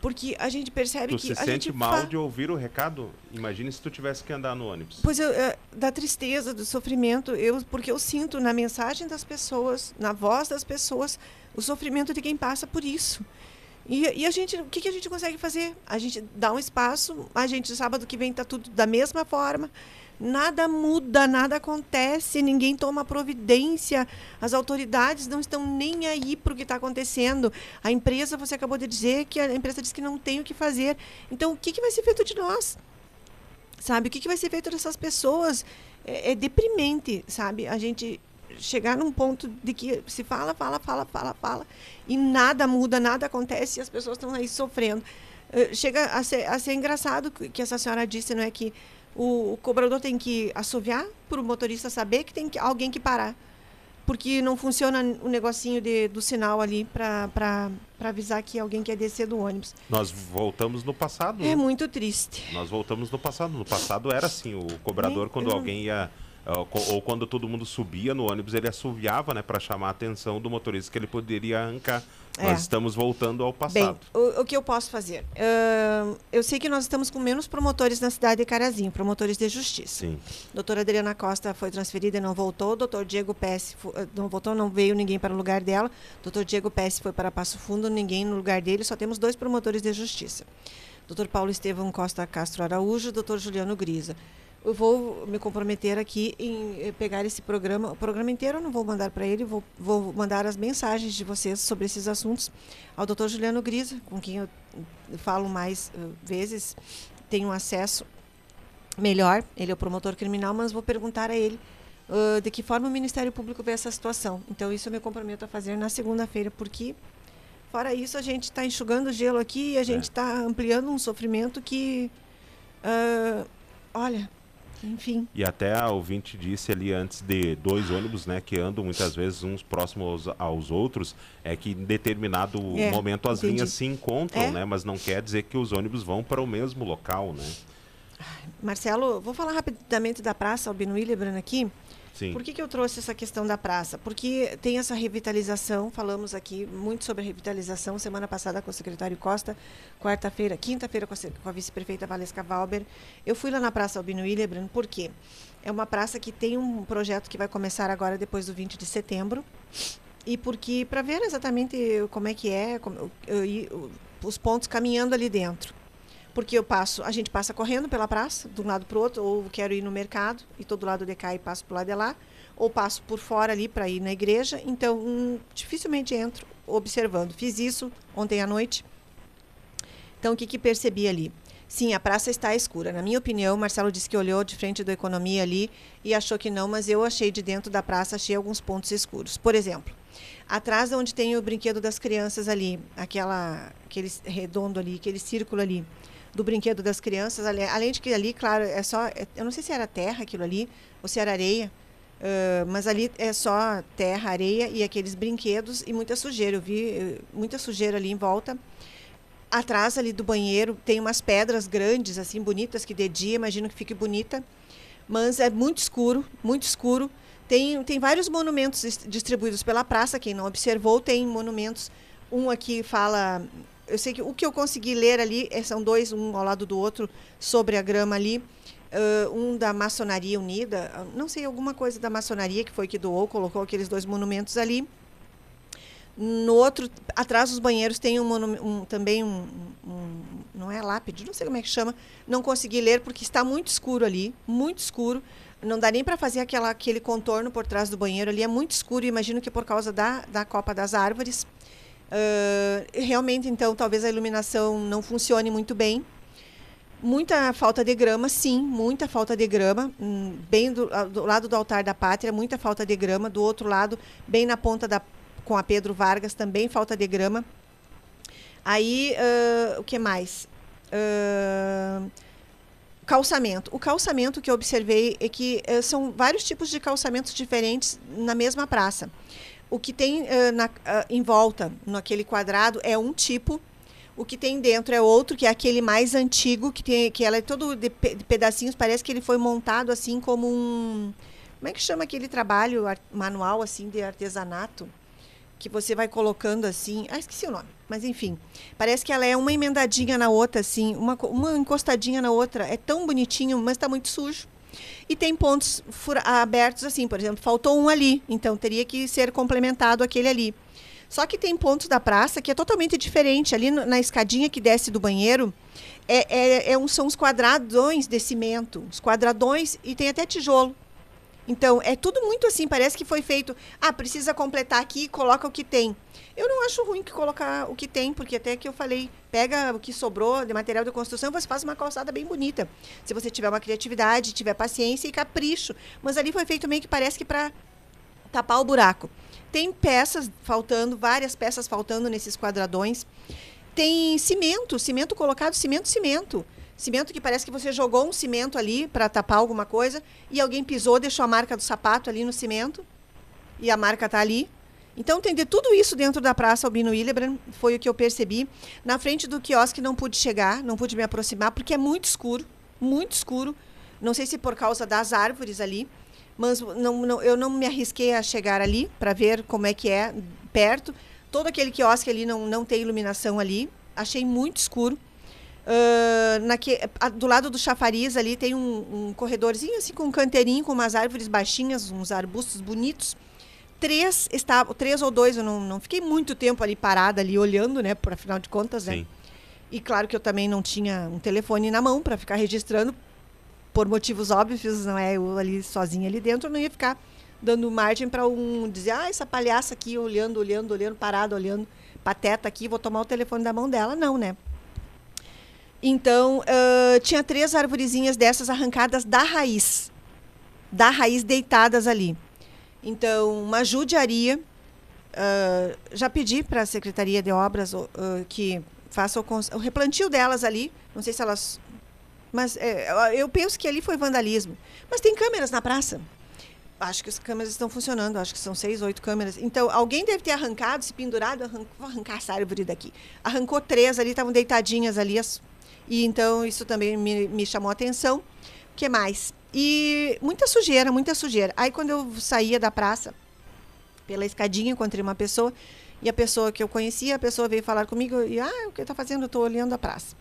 Porque a gente percebe Tu que se a sente mal fa- de ouvir o recado? Imagine se tu tivesse que andar no ônibus. Pois eu, é, da tristeza, do sofrimento, eu, porque eu sinto na mensagem das pessoas, na voz das pessoas, o sofrimento de quem passa por isso. E, e a gente, o que, que a gente consegue fazer? A gente dá um espaço, a gente sábado que vem está tudo da mesma forma, nada muda, nada acontece, ninguém toma providência, as autoridades não estão nem aí para o que está acontecendo. A empresa, você acabou de dizer que a empresa diz que não tem o que fazer. Então, o que, que vai ser feito de nós? sabe? O que, que vai ser feito dessas pessoas? É, é deprimente, sabe? A gente chegar num ponto de que se fala, fala, fala, fala, fala, e nada muda, nada acontece, e as pessoas estão aí sofrendo. Eh, Chega a ser, a ser engraçado que que essa senhora disse, não é que o, o cobrador tem que assoviar para o motorista saber que tem que, alguém que parar. Porque não funciona o negocinho de, do sinal ali para avisar que alguém quer descer do ônibus. Nós voltamos no passado. É né? muito triste. Nós voltamos no passado. No passado era assim, o cobrador, Nem- quando eu alguém ia. Ou quando todo mundo subia no ônibus, ele assoviava, né, para chamar a atenção do motorista que ele poderia arrancar. É. Nós estamos voltando ao passado. Bem, o, o que eu posso fazer? Ahn, eu sei que nós estamos com menos promotores na cidade de Carazinho, promotores de justiça. Sim. Doutora Adriana Costa foi transferida e não voltou. Doutor Diego Pesce eh, não voltou, não veio ninguém para o lugar dela. Doutor Diego Pesce foi para Passo Fundo, ninguém no lugar dele. Só temos dois promotores de justiça. Doutor Paulo Estevão Costa Castro Araújo, doutor Juliano Grisa. Eu vou me comprometer aqui em eh, pegar esse programa, o programa inteiro eu não vou mandar para ele, vou, vou mandar as mensagens de vocês sobre esses assuntos ao doutor Juliano Grisa, com quem eu falo mais eh, vezes, tenho acesso melhor, ele é o promotor criminal, mas vou perguntar a ele ah, de que forma o Ministério Público vê essa situação. Então, isso eu me comprometo a fazer na segunda-feira, porque, fora isso, a gente está enxugando gelo aqui e a gente está ampliando um sofrimento que, ah, olha, enfim. E até a ouvinte disse ali antes de dois ônibus, né, que andam muitas vezes uns próximos aos, aos outros, é que em determinado É, momento as entendi. linhas se encontram, É. né, mas não quer dizer que os ônibus vão para o mesmo local, né? Marcelo, vou falar rapidamente da Praça Albino Willebrand aqui. Sim. Por que, que eu trouxe essa questão da praça? Porque tem essa revitalização, falamos aqui muito sobre a revitalização, semana passada com o secretário Costa, quarta-feira, quinta-feira com a, vice-prefeita Valesca Valber. Eu fui lá na Praça Albino Willebrand, por quê? É uma praça que tem um projeto que vai começar agora depois do 20 de setembro. E porque, para ver exatamente como é que é, como- eu- e o- os pontos caminhando ali dentro porque eu passo, a gente passa correndo pela praça, de um lado para o outro, ou quero ir no mercado e todo lado de cá e passo para o lado de lá, ou passo por fora ali para ir na igreja, então hum, dificilmente entro observando. Fiz isso ontem à noite. Então o que que percebi ali? Sim, a praça está escura. Na minha opinião, Marcelo disse que olhou de frente do Economia ali e achou que não, mas eu achei de dentro da praça, achei alguns pontos escuros. Por exemplo, atrás onde tem o brinquedo das crianças ali, aquela, aquele redondo ali, aquele círculo ali, do brinquedo das crianças, além de que ali, claro, é só, é- eu não sei se era terra aquilo ali, ou se era areia, ãh, mas ali é só terra, areia e aqueles brinquedos e muita sujeira. Eu vi muita sujeira ali em volta. Atrás ali do banheiro tem umas pedras grandes, assim, bonitas, que de dia imagino que fique bonita, mas é muito escuro, muito escuro. Tem, tem vários monumentos dis- distribuídos pela praça, quem não observou, tem monumentos. Um aqui fala. Eu sei que o que eu consegui ler ali eh, são dois, um ao lado do outro, sobre a grama ali. Ah, um da Maçonaria Unida, ah, não sei, alguma coisa da maçonaria que foi que doou, colocou aqueles dois monumentos ali. No outro, atrás dos banheiros tem um, um- também um, um- não é lápide, não sei como é que chama. Não consegui ler porque está muito escuro ali, muito escuro. Não dá nem para fazer aquela, aquele contorno por trás do banheiro ali, é muito escuro. Imagino que por causa da, da copa das árvores. Ah, realmente, então, talvez a iluminação não funcione muito bem. Muita falta de grama, sim, muita falta de grama. Hum, Bem do, ah, do lado do altar da pátria, muita falta de grama. Do outro lado, bem na ponta da com a Pedro Vargas, também falta de grama. Aí, ah, o que mais? Ah, calçamento. O calçamento que eu observei é que eh, são vários tipos de calçamentos diferentes na mesma praça. O que tem eh, na- ah, em volta, naquele quadrado, é um tipo. O que tem dentro é outro, que é aquele mais antigo, que, tem, que ela é todo de, de pedacinhos. Parece que ele foi montado assim como um... Como é que chama aquele trabalho manual assim de artesanato? que você vai colocando assim. Ah, esqueci o nome. Mas enfim, parece que ela é uma emendadinha na outra, assim, uma, uma encostadinha na outra. É tão bonitinho, mas está muito sujo. E tem pontos abertos assim, por exemplo, faltou um ali, então teria que ser complementado aquele ali. Só que tem pontos da praça que é totalmente diferente. Ali no- na escadinha que desce do banheiro, é, é, é um, são os quadradões de cimento. Os quadradões e tem até tijolo. Então, é tudo muito assim, parece que foi feito. Ah, precisa completar aqui, coloca o que tem. Eu não acho ruim que colocar o que tem, porque até que eu falei, pega o que sobrou de material de construção, você faz uma calçada bem bonita. Se você tiver uma criatividade, tiver paciência e capricho. Mas ali foi feito meio que parece que para tapar o buraco. Tem peças faltando, várias peças faltando nesses quadradões. Tem cimento, cimento colocado, cimento, cimento. Cimento que parece que você jogou um cimento ali para tapar alguma coisa e alguém pisou, deixou a marca do sapato ali no cimento e a marca está ali. Então tem de tudo isso dentro da Praça Albino Willebrand, foi o que eu percebi. Na frente do quiosque não pude chegar, não pude me aproximar, porque é muito escuro, muito escuro. Não sei se por causa das árvores ali, mas não, não- eu não me arrisquei a chegar ali para ver como é que é perto. Todo aquele quiosque ali não, não tem iluminação ali, achei muito escuro. Ah, naque- do lado do chafariz ali tem um, um corredorzinho assim com um canteirinho com umas árvores baixinhas, uns arbustos bonitos. Três estavam, três ou dois, eu não, não fiquei muito tempo ali parada ali olhando, né, por afinal de contas, né? Sim. E claro que eu também não tinha um telefone na mão para ficar registrando por motivos óbvios, não é? Eu ali sozinha ali dentro, eu não ia ficar dando margem para um dizer, ah, essa palhaça aqui olhando, olhando, olhando, parada, olhando, pateta aqui, vou tomar o telefone da mão dela, não, né? Então, ah, tinha três arvorezinhas dessas arrancadas da raiz. Da raiz deitadas ali. Então, uma judiaria. ah, já pedi para a Secretaria de Obras ah, que faça o, o replantio delas ali. Não sei se elas. Mas é, eu- penso que ali foi vandalismo. Mas tem câmeras na praça. Acho que as câmeras estão funcionando, acho que são seis, oito câmeras. Então, alguém deve ter arrancado, se pendurado, vou arrancar essa árvore daqui. Arrancou três ali, estavam deitadinhas ali. as- E então isso também me, me chamou a atenção. O que mais? E muita sujeira, muita sujeira. Aí quando eu saía da praça, pela escadinha, encontrei uma pessoa. E a pessoa que eu conhecia, a pessoa veio falar comigo e, ah, o que está fazendo? Estou olhando a praça.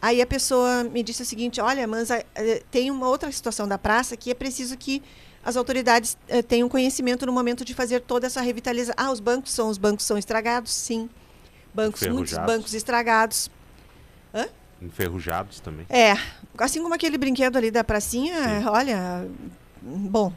Aí a pessoa me disse o seguinte: olha, mas eh, tem uma outra situação da praça que é preciso que as autoridades eh, tenham conhecimento no momento de fazer toda essa revitalização. Ah, os bancos são os bancos são estragados, sim. Bancos, muitos bancos estragados. Hã? Enferrujados também. É, assim como aquele brinquedo ali da pracinha, olha, bom.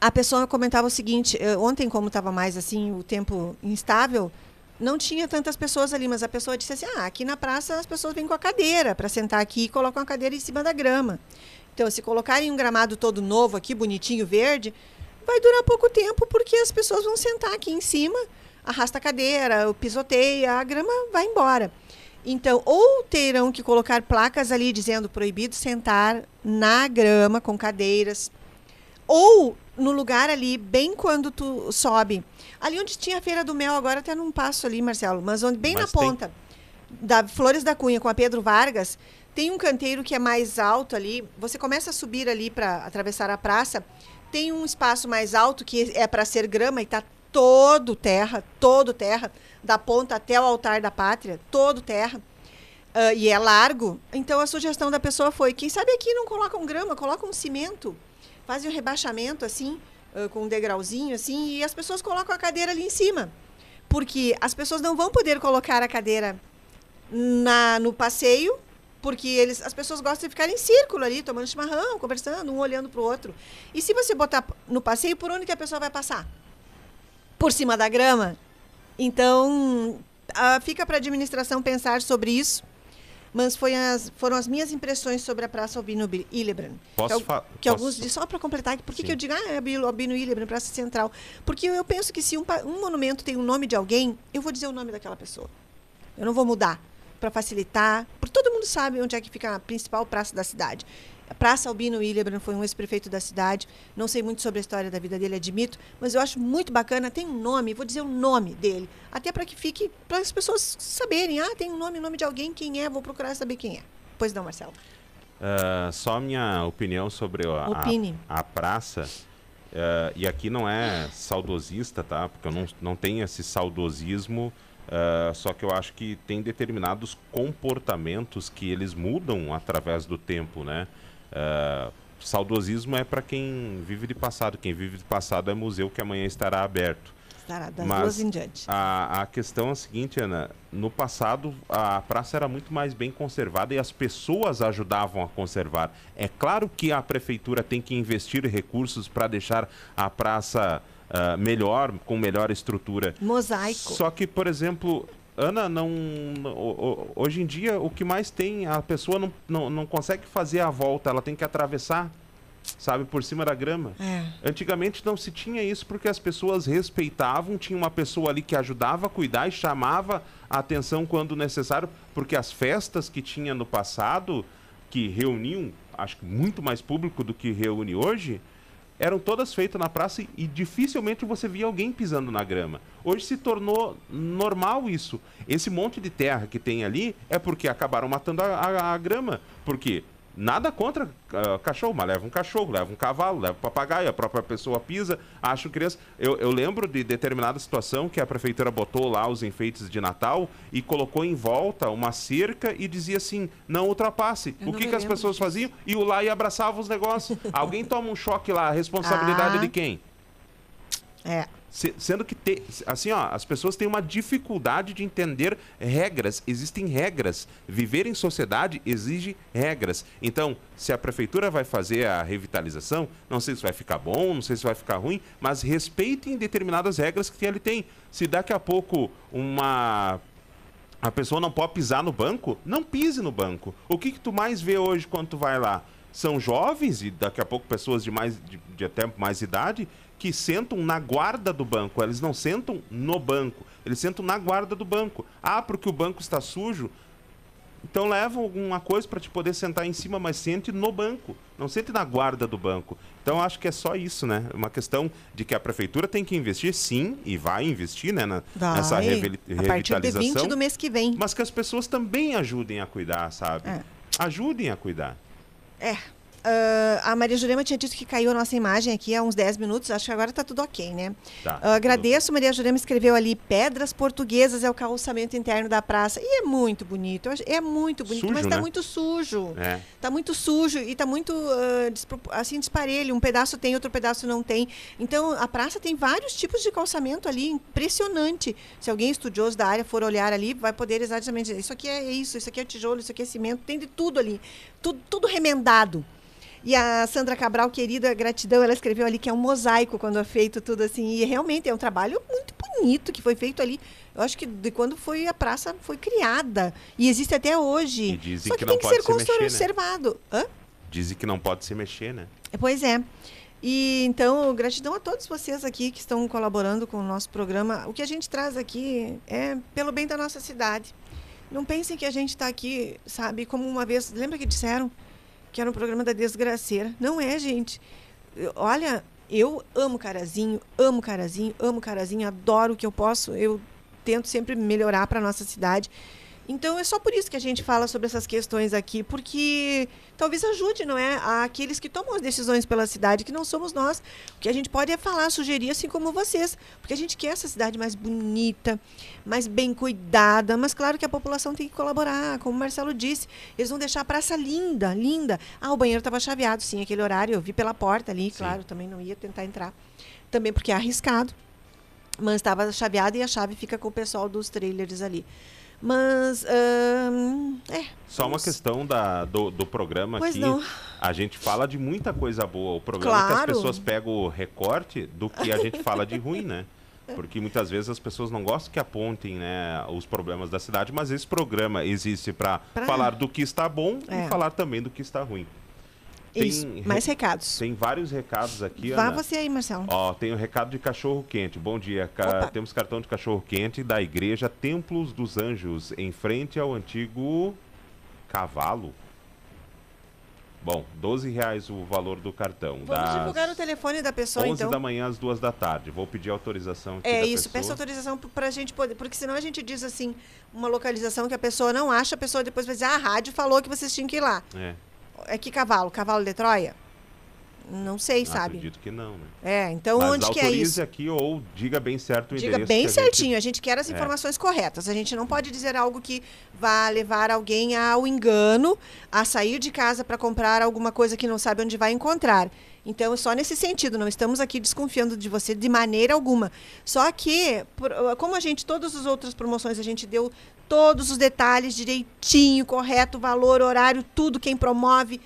A pessoa comentava o seguinte, eh, ontem como estava mais assim, o tempo instável, não tinha tantas pessoas ali, mas a pessoa disse assim, ah, aqui na praça as pessoas vêm com a cadeira para sentar aqui e colocam a cadeira em cima da grama. Então, se colocarem um gramado todo novo aqui, bonitinho, verde, vai durar pouco tempo, porque as pessoas vão sentar aqui em cima, arrasta a cadeira, o pisoteia, a grama vai embora. Então, ou terão que colocar placas ali dizendo proibido sentar na grama com cadeiras, ou no lugar ali, bem quando tu sobe. Ali onde tinha a Feira do Mel, agora até não passo ali, Marcelo, mas onde, bem Mas na tem. ponta da Flores da Cunha com a Pedro Vargas, tem um canteiro que é mais alto ali. Você começa a subir ali para atravessar a praça, tem um espaço mais alto que é para ser grama e tá todo terra, todo terra, da ponta até o altar da pátria, todo terra. Ah, e é largo. Então a sugestão da pessoa foi: quem sabe aqui não colocam grama, colocam um cimento, fazem um rebaixamento assim, ah, com um degrauzinho assim, e as pessoas colocam a cadeira ali em cima. Porque as pessoas não vão poder colocar a cadeira na, no passeio, porque eles, as pessoas gostam de ficar em círculo ali, tomando chimarrão, conversando, um olhando para o outro. E se você botar no passeio, por onde que a pessoa vai passar? Por cima da grama. Então, fica para a administração pensar sobre isso. Mas as, foram as minhas impressões sobre a Praça Albino Bi- Hillebrand. Posso que, que alguns posso- dizem, só para completar, por que, eu digo, ah, é Albino Hillebrand, Praça Central? Porque eu penso que se um, um monumento tem o nome de alguém, eu vou dizer o nome daquela pessoa. Eu não vou mudar para facilitar, porque todo mundo sabe onde é que fica a principal praça da cidade. Praça Albino Willebrand foi um ex-prefeito da cidade. Não sei muito sobre a história da vida dele, admito, mas eu acho muito bacana. Tem um nome, vou dizer o nome dele, até para que fique, para as pessoas saberem. Ah, tem um nome, nome de alguém, quem é, vou procurar saber quem é. Pois não, Marcelo. Ah, só minha opinião sobre a, a- a praça. ah, e aqui não é saudosista, tá? Porque eu não, não tenho esse saudosismo. ah, só que eu acho que tem determinados comportamentos que eles mudam através do tempo, né? Ah, saudosismo é para quem vive de passado. Quem vive de passado é museu que amanhã estará aberto. Estará das Mas duas em diante. A, a questão é a seguinte, Ana. No passado, a praça era muito mais bem conservada e as pessoas ajudavam a conservar. É claro que a prefeitura tem que investir recursos para deixar a praça ah, melhor, com melhor estrutura. Mosaico. Só que, por exemplo, Ana, não, hoje em dia o que mais tem, a pessoa não, não, não consegue fazer a volta, ela tem que atravessar, sabe, por cima da grama. É. Antigamente não se tinha isso porque as pessoas respeitavam, tinha uma pessoa ali que ajudava a cuidar e chamava a atenção quando necessário, porque as festas que tinha no passado, que reuniam, acho que muito mais público do que reúne hoje, eram todas feitas na praça e, dificilmente você via alguém pisando na grama. Hoje se tornou normal isso. Esse monte de terra que tem ali é porque acabaram matando a, a- a grama. Porque nada contra ah, cachorro, mas leva um cachorro, leva um cavalo, leva um papagaio, a própria pessoa pisa, acha criança. Eu, eu lembro de determinada situação que a prefeitura botou lá os enfeites de Natal e colocou em volta uma cerca e dizia assim: não ultrapasse. O que, que as pessoas faziam? Iam lá e abraçavam os negócios. Alguém toma um choque lá, a responsabilidade Ah. de quem? É. Se- sendo que, te- assim, ó, as pessoas têm uma dificuldade de entender regras. Existem regras. Viver em sociedade exige regras. Então, se a prefeitura vai fazer a revitalização, não sei se vai ficar bom, não sei se vai ficar ruim, mas respeitem determinadas regras que ele tem. Se daqui a pouco uma a pessoa não pode pisar no banco, não pise no banco. O que, que tu mais vê hoje quando tu vai lá? São jovens e daqui a pouco pessoas de mais de, de até mais idade que sentam na guarda do banco. Eles não sentam no banco, eles sentam na guarda do banco. Ah, porque o banco está sujo. Então leva alguma coisa para te poder sentar em cima, mas sente no banco, não sente na guarda do banco. Então acho que é só isso, né? Uma questão de que a prefeitura tem que investir, sim, e vai investir, né, na, Vai. nessa reveli- A partir de revitalização. 20 do mês que vem. Mas que as pessoas também ajudem a cuidar, sabe? É. Ajudem a cuidar. É. Ah, a Maria Jurema tinha dito que caiu a nossa imagem aqui há uns 10 minutos. Acho que agora está tudo ok, né? Tá, Ah, agradeço, Maria Jurema escreveu ali: Pedras Portuguesas é o calçamento interno da praça. E é muito bonito. É muito bonito, Sujo, mas está né? muito sujo. É. Tá muito sujo e tá muito desprop- assim disparelho. Um pedaço tem, outro pedaço não tem. Então a praça tem vários tipos de calçamento ali, impressionante. Se alguém estudioso da área for olhar ali, vai poder exatamente dizer: isso aqui é isso, isso aqui é tijolo, isso aqui é cimento, tem de tudo ali, tudo, tudo remendado. E a Sandra Cabral, querida, gratidão, ela escreveu ali que é um mosaico quando é feito tudo assim. E realmente é um trabalho muito bonito que foi feito ali. Eu acho que de quando foi a praça foi criada. E existe até hoje. E dizem Só que que, não tem que pode ser se mexer, né? conservado. Hã? Dizem que não pode se mexer, né? É, Pois é. E então, gratidão a todos vocês aqui que estão colaborando com o nosso programa. O que a gente traz aqui é pelo bem da nossa cidade. Não pensem que a gente está aqui, sabe, como uma vez. Lembra que disseram que era um programa da desgraceira? Não é, gente. Olha, eu amo Carazinho, amo Carazinho, amo Carazinho, adoro o que eu posso. Eu tento sempre melhorar para nossa cidade. Então é só por isso que a gente fala sobre essas questões aqui, porque talvez ajude, não é, aqueles que tomam as decisões pela cidade, que não somos nós. O que a gente pode é falar, sugerir, assim como vocês, porque a gente quer essa cidade mais bonita, mais bem cuidada, mas claro que a população tem que colaborar, como o Marcelo disse, eles vão deixar a praça linda, linda. Ah, o banheiro estava chaveado, sim, aquele horário, eu vi pela porta ali, claro, também não ia tentar entrar, também porque é arriscado, mas estava chaveado e a chave fica com o pessoal dos trailers ali. Mas, hum, é. Só uma questão da, do, do programa Pois aqui. não. A gente fala de muita coisa boa. O problema é que as Claro. pessoas pegam o recorte do que a gente fala de ruim, né? Porque muitas vezes as pessoas não gostam que apontem né, os problemas da cidade, mas esse programa existe para Pra- falar do que está bom É. e falar também do que está ruim. Isso, mais recados. Tem vários recados aqui, Vá Ana. você aí, Marcelo. Ó, tem o recado de cachorro quente. Bom dia. Ca- Temos cartão de cachorro quente da igreja Templos dos Anjos, em frente ao antigo cavalo. Bom, 12 reais o valor do cartão. Vamos das divulgar o telefone da pessoa, 11 então. da manhã às 2 da tarde. Vou pedir autorização aqui É isso, pessoa. peça autorização para a gente poder, porque senão a gente diz assim, uma localização que a pessoa não acha, a pessoa depois vai dizer, ah, a rádio falou que vocês tinham que ir lá. É, É que cavalo? Cavalo de Troia? Não sei, sabe? acredito que não, né? É, então Mas onde que é isso? aqui ou diga bem certo o Diga endereço. bem que a certinho, gente- a gente quer as É. informações corretas. A gente não pode dizer algo que vá levar alguém ao engano, a sair de casa para comprar alguma coisa que não sabe onde vai encontrar. Então, só nesse sentido, não estamos aqui desconfiando de você de maneira alguma. Só que, por- como a gente, todas as outras promoções, a gente deu todos os detalhes direitinho, correto, valor, horário, tudo, quem promove.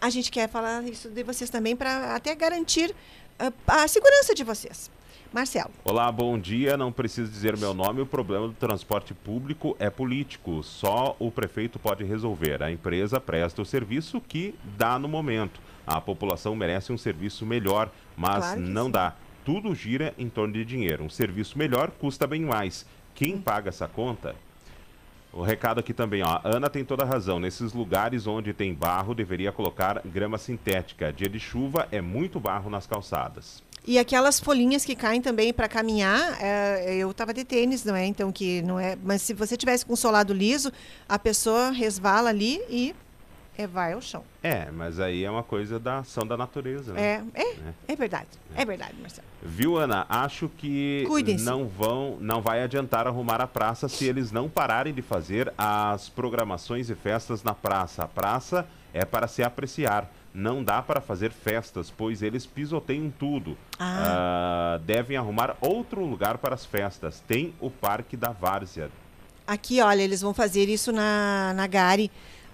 A gente quer falar isso de vocês também para até garantir ah, a segurança de vocês. Marcelo. Olá, bom dia. Não preciso dizer meu nome. O problema do transporte público é político. Só o prefeito pode resolver. A empresa presta o serviço que dá no momento. A população merece um serviço melhor, mas Claro não dá. Tudo gira em torno de dinheiro. Um serviço melhor custa bem mais. Quem paga essa conta? O recado aqui também, ó. A Ana tem toda a razão. Nesses lugares onde tem barro, deveria colocar grama sintética. Dia de chuva é muito barro nas calçadas. E aquelas folhinhas que caem também para caminhar, é, eu tava de tênis, não é? Então que não é. Mas se você tivesse com solado liso, a pessoa resvala ali e é, vai ao chão. É, mas aí é uma coisa da ação da natureza, né? É, é, é verdade. É verdade, Marcelo. Viu, Ana? Acho que não vão, não vai adiantar arrumar a praça se eles não pararem de fazer as programações e festas na praça. A praça é para se apreciar. Não dá para fazer festas, pois eles pisoteiam tudo. Ah, devem arrumar outro lugar para as festas. Tem o Parque da Várzea. Aqui, olha, eles vão fazer isso na, na Gari.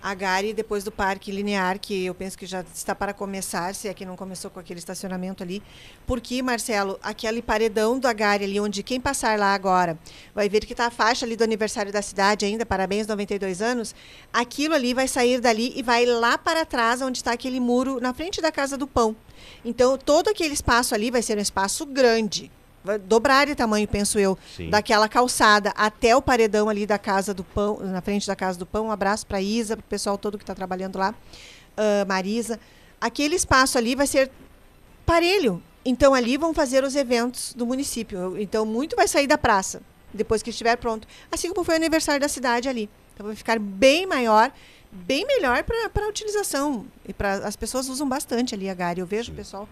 A Gari, depois do Parque Linear, que eu penso que já está para começar, se é que não começou com aquele estacionamento ali. Porque, Marcelo, aquele paredão da Gari ali, onde quem passar lá agora vai ver que está a faixa ali do aniversário da cidade ainda, parabéns, 92 anos. Aquilo ali vai sair dali e vai lá para trás, onde está aquele muro na frente da Casa do Pão. Então, todo aquele espaço ali vai ser um espaço grande. Dobrar de tamanho, penso eu, Sim. daquela calçada até o paredão ali da Casa do Pão, na frente da Casa do Pão. Um abraço para Isa, para o pessoal todo que está trabalhando lá, ah, Marisa. Aquele espaço ali vai ser parelho. Então, ali vão fazer os eventos do município. Então, muito vai sair da praça, depois que estiver pronto. Assim como foi o aniversário da cidade ali. Então, vai ficar bem maior, bem melhor para a utilização. E pra, as pessoas usam bastante ali a Gari. Eu vejo o pessoal,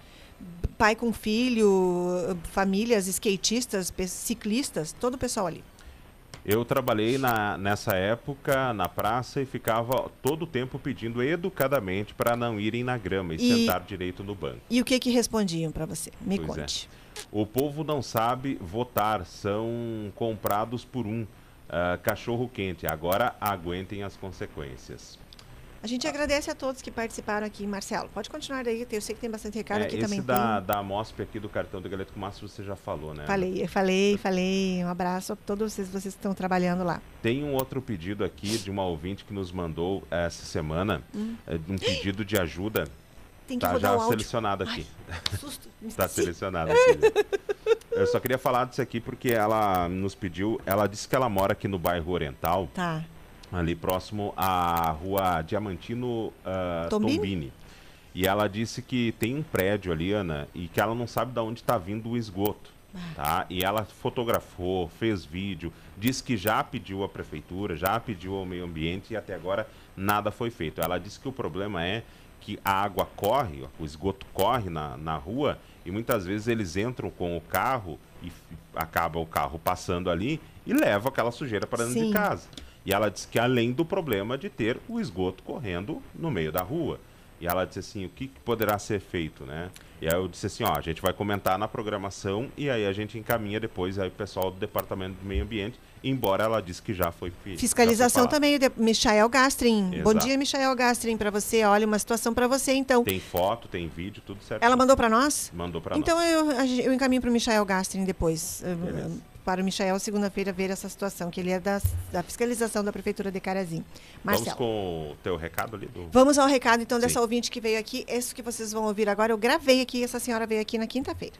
pai com filho, famílias, skatistas, ciclistas, todo o pessoal ali. Eu trabalhei na, nessa época na praça e ficava todo o tempo pedindo educadamente para não irem na grama e, E- sentar direito no banco. E o que que respondiam para você? Me Pois é. conte. O povo não sabe votar, são comprados por um ah, cachorro quente. Agora aguentem as consequências. A gente agradece a todos que participaram aqui, Marcelo. Pode continuar daí, eu sei que tem bastante recado É, aqui esse também. da, tem. da MOSP aqui do cartão do Galeto com Márcio você já falou, né? Falei, falei, falei. Um abraço a todos vocês, vocês que estão trabalhando lá. Tem um outro pedido aqui de uma ouvinte que nos mandou essa semana, Hum. eh, um pedido de ajuda. Tem que tá já áudio. selecionado aqui. Susto, me Tá selecionado aqui. Eu só queria falar disso aqui porque ela nos pediu, ela disse que ela mora aqui no bairro Oriental, Tá. Ali próximo à rua Diamantino ah, Tombini? Tombini. E ela disse que tem um prédio ali, Ana, e que ela não sabe de onde está vindo o esgoto. Tá? E ela fotografou, fez vídeo, disse que já pediu à prefeitura, já pediu ao meio ambiente e até agora nada foi feito. Ela disse que o problema é que a água corre, o esgoto corre na, na rua e muitas vezes eles entram com o carro e acaba o carro passando ali e leva aquela sujeira para dentro Sim. de casa. E ela disse que além do problema de ter o esgoto correndo no meio da rua. E ela disse assim, o que que poderá ser feito, né? E aí eu disse assim, ó, a gente vai comentar na programação e aí a gente encaminha depois aí o pessoal do Departamento do Meio Ambiente, embora ela disse que já foi. Fiscalização também, de Michael Gastrin. Bom Exato. dia, Michael Gastrin, para você. Olha, uma situação para você, então. Tem foto, tem vídeo, tudo certo. Ela mandou para nós? Mandou para Então nós. eu, a gente- eu encaminho para o Michael Gastrin depois. Beleza. Para o Michael, segunda-feira, ver essa situação, que ele é da, da fiscalização da Prefeitura de Carazinho. Vamos Marcelo. com o teu recado ali do... Vamos ao recado, então, dessa Sim. ouvinte que veio aqui. Isso que vocês vão ouvir agora, eu gravei aqui, essa senhora veio aqui na quinta-feira.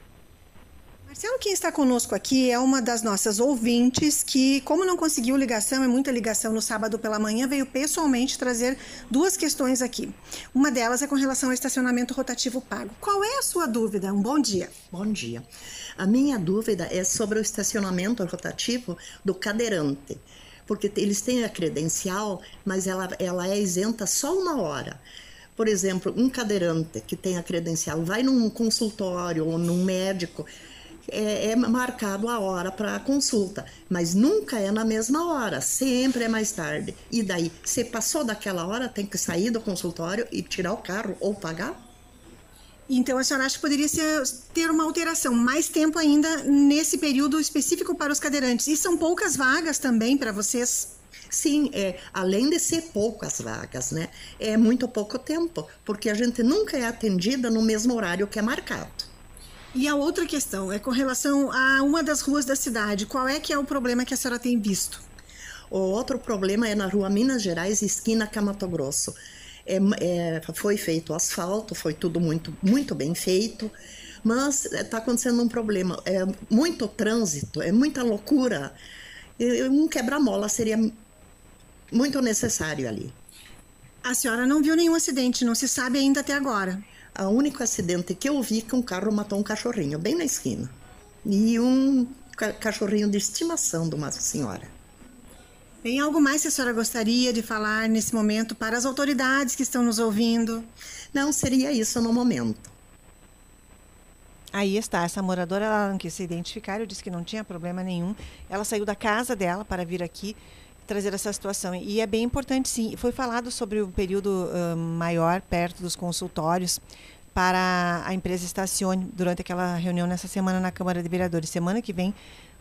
Marcelo, quem está conosco aqui é uma das nossas ouvintes que, como não conseguiu ligação, é muita ligação no sábado pela manhã, veio pessoalmente trazer duas questões aqui. Uma delas é com relação ao estacionamento rotativo pago. Qual é a sua dúvida? Um bom dia. Bom dia. A minha dúvida é sobre o estacionamento rotativo do cadeirante, porque eles têm a credencial, mas ela, ela é isenta só uma hora. Por exemplo, um cadeirante que tem a credencial vai num consultório ou num médico, é, é marcado a hora para a consulta, mas nunca é na mesma hora, sempre é mais tarde. E daí, se passou daquela hora, tem que sair do consultório e tirar o carro ou pagar? Então, a senhora acha que poderia ser- ter uma alteração, mais tempo ainda nesse período específico para os cadeirantes. E são poucas vagas também para vocês? Sim, é, além de ser poucas vagas, né? É muito pouco tempo, porque a gente nunca é atendida no mesmo horário que é marcado. E a outra questão é com relação a uma das ruas da cidade. Qual é que é o problema que a senhora tem visto? O outro problema é na rua Minas Gerais, esquina Camato Grosso. É, é, foi feito asfalto, foi tudo muito, muito bem feito, mas está acontecendo um problema. É muito trânsito, é muita loucura. Um quebra-mola seria muito necessário ali. A senhora não viu nenhum acidente, não se sabe ainda até agora. O único acidente que eu vi é que um carro matou um cachorrinho bem na esquina. E um ca- cachorrinho de estimação de uma senhora. Tem algo mais que a senhora gostaria de falar nesse momento para as autoridades que estão nos ouvindo? Não, seria isso no momento. Aí está, essa moradora, ela não quis se identificar, eu disse que não tinha problema nenhum. Ela saiu da casa dela para vir aqui trazer essa situação. E é bem importante, sim. Foi falado sobre o período ah, maior perto dos consultórios para a empresa Estacione durante aquela reunião nessa semana na Câmara de Vereadores. Semana que vem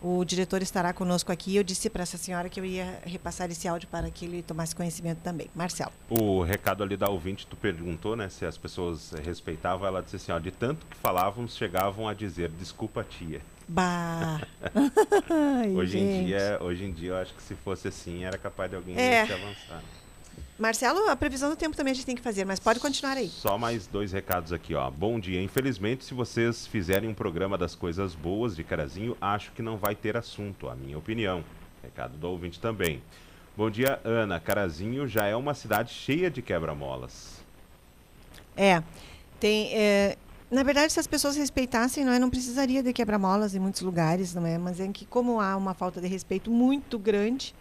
o diretor estará conosco aqui. Eu disse para essa senhora que eu ia repassar esse áudio para que ele tomasse conhecimento também. Marcelo. O recado ali da ouvinte, tu perguntou, né, se as pessoas respeitavam, ela disse assim, ó, de tanto que falávamos, chegavam a dizer, desculpa tia. Bah. Hoje em dia, hoje em dia eu acho que se fosse assim, era capaz de alguém É. se avançar. Marcelo, a previsão do tempo também a gente tem que fazer, mas pode continuar aí. Só mais dois recados aqui, ó. Bom dia. Infelizmente, se vocês fizerem um programa das coisas boas de Carazinho, acho que não vai ter assunto, a minha opinião. Recado do ouvinte também. Bom dia, Ana. Carazinho já é uma cidade cheia de quebra-molas. É, tem. é, na verdade, se as pessoas respeitassem, não, é, não precisaria de quebra-molas em muitos lugares, não é? Mas é que como há uma falta de respeito muito grande,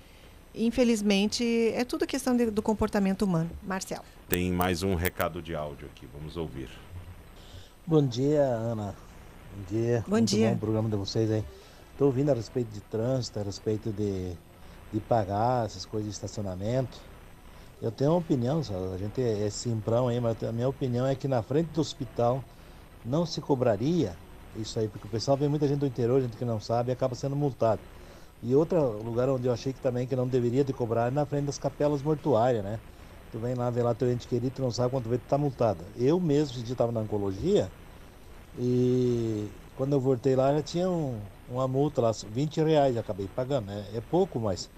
infelizmente, é tudo questão de- do comportamento humano. Marcelo. Tem mais um recado de áudio aqui, vamos ouvir. Bom dia, Ana. Bom dia. Bom Muito dia. bom o programa de vocês aí. Estou ouvindo a respeito de trânsito, a respeito de, de pagar essas coisas de estacionamento. Eu tenho uma opinião, a gente é simprão aí, mas a minha opinião é que na frente do hospital não se cobraria isso aí, porque o pessoal vem muita gente do interior, gente que não sabe, e acaba sendo multado. E outro lugar onde eu achei que também que não deveria de cobrar é na frente das capelas mortuárias, né? Tu vem lá ver lá teu ente querido, tu não sabe quanto vezes tu tá multado. Eu mesmo, esse dia estava na oncologia, e quando eu voltei lá, já tinha um- uma multa lá, 20 reais, acabei pagando. né? É pouco, mas,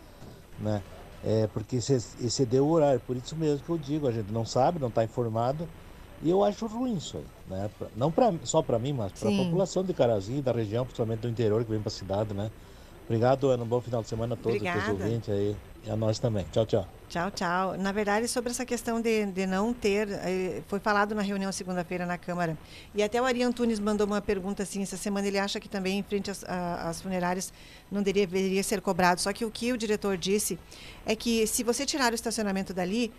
né? É porque excedeu o horário, por isso mesmo que eu digo, a gente não sabe, não está informado, e eu acho ruim isso aí, né? Não pra, só para mim, mas para a população de Carazinho, da região, principalmente do interior que vem para a cidade, né? Obrigado, Ana. Um bom final de semana a todos os ouvintes aí. E a nós também. Tchau, tchau. Tchau, tchau. Na verdade, sobre essa questão de, de não ter, eh, foi falado na reunião segunda-feira na Câmara. E até o Ari Antunes mandou uma pergunta assim, essa semana ele acha que também em frente às, às funerárias não deveria, deveria ser cobrado. Só que o que o diretor disse é que se você tirar o estacionamento dali,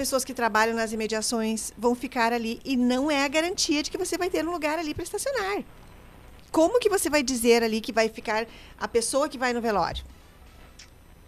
pessoas que trabalham nas imediações vão ficar ali e não é a garantia de que você vai ter um lugar ali para estacionar. Como que você vai dizer ali que vai ficar a pessoa que vai no velório?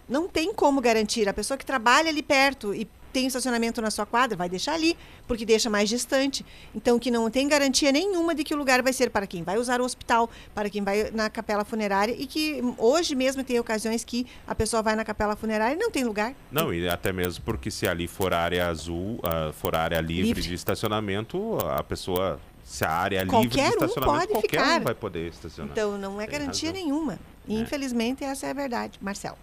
Não tem como garantir. A pessoa que trabalha ali perto e tem estacionamento na sua quadra, vai deixar ali, porque deixa mais distante. Então, que não tem garantia nenhuma de que o lugar vai ser para quem vai usar o hospital, para quem vai na capela funerária, e que hoje mesmo tem ocasiões que a pessoa vai na capela funerária e não tem lugar. Não, e até mesmo porque se ali for área azul, ah, for área livre, Livre. de estacionamento, a pessoa, se a área é livre de um estacionamento, pode qualquer ficar. um vai poder estacionar. Então, não é Tem garantia razão. nenhuma. E, infelizmente, essa é a verdade. Marcelo.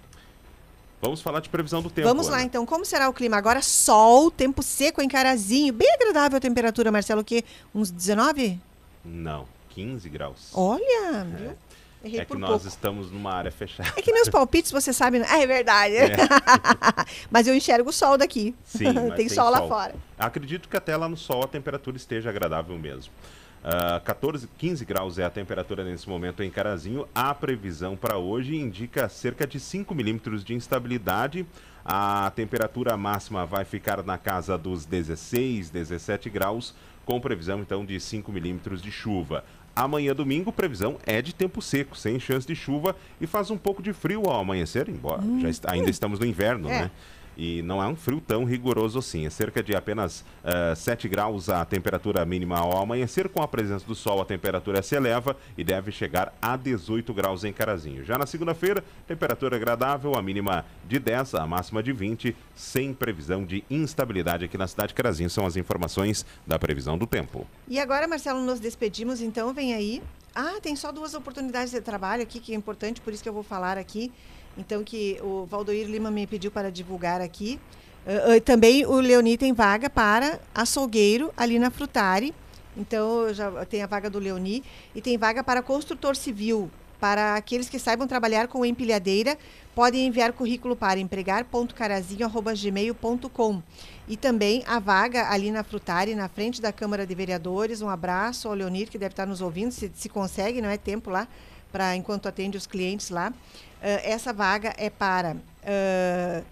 Vamos falar de previsão do tempo. Vamos lá, então. Como será o clima? Agora, sol, tempo seco em Carazinho. Bem agradável a temperatura, Marcelo. O quê? Uns 19? Não, 15 graus. Olha, viu? Errei É que nós pouco. estamos numa área fechada. É que meus palpites, você sabe. né? Ah, é verdade. É. Mas eu enxergo o sol daqui. Sim, mas tem, sol, lá fora. Acredito que até lá no sol a temperatura esteja agradável mesmo. Ah, 14, 15 graus é a temperatura nesse momento em Carazinho. A previsão para hoje indica cerca de 5 milímetros de instabilidade. A temperatura máxima vai ficar na casa dos 16, 17 graus, com previsão então de 5 milímetros de chuva. Amanhã, domingo, previsão é de tempo seco, sem chance de chuva e faz um pouco de frio ao amanhecer, embora Hum. est- ainda estamos no inverno, É. né? E não é um frio tão rigoroso assim. É cerca de apenas eh, 7 graus a temperatura mínima ao amanhecer. Com a presença do sol, a temperatura se eleva e deve chegar a 18 graus em Carazinho. Já na segunda-feira, temperatura agradável, a mínima de 10, a máxima de 20, sem previsão de instabilidade aqui na cidade de Carazinho. São as informações da previsão do tempo. E agora, Marcelo, nos despedimos, então vem aí. Ah, tem só duas oportunidades de trabalho aqui, que é importante, por isso que eu vou falar aqui. Então, que o Valdoir Lima me pediu para divulgar aqui. Ah, ah, também o Leoni tem vaga para açougueiro ali na Frutari. Então, já tem a vaga do Leoni. E tem vaga para construtor civil. Para aqueles que saibam trabalhar com empilhadeira, podem enviar currículo para empregar.carazinho.gmail.com. E também a vaga ali na Frutari, na frente da Câmara de Vereadores. Um abraço ao Leonir, que deve estar nos ouvindo, se, se consegue, não é tempo lá, para enquanto atende os clientes lá. Ah, essa vaga é para ah,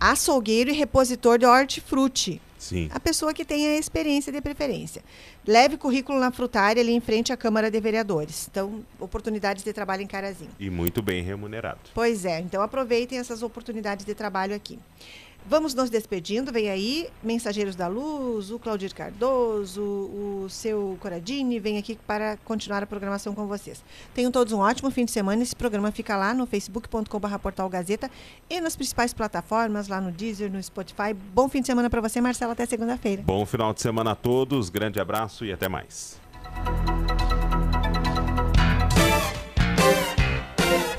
açougueiro e repositor de hortifruti. Sim. A pessoa que tenha experiência de preferência. Leve currículo na Frutari, ali em frente à Câmara de Vereadores. Então, oportunidades de trabalho em Carazinho. E muito bem remunerado. Pois é, então aproveitem essas oportunidades de trabalho aqui. Vamos nos despedindo, vem aí Mensageiros da Luz, o Claudir Cardoso, o seu Coradini, vem aqui para continuar a programação com vocês. Tenham todos um ótimo fim de semana, esse programa fica lá no facebook.com.br portal Gazeta e nas principais plataformas, lá no Deezer, no Spotify. Bom fim de semana para você, Marcelo, até segunda-feira. Bom final de semana a todos, grande abraço e até mais.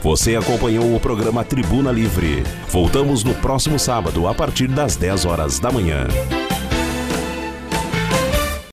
Você acompanhou o programa Tribuna Livre. Voltamos no próximo sábado, a partir das 10 horas da manhã.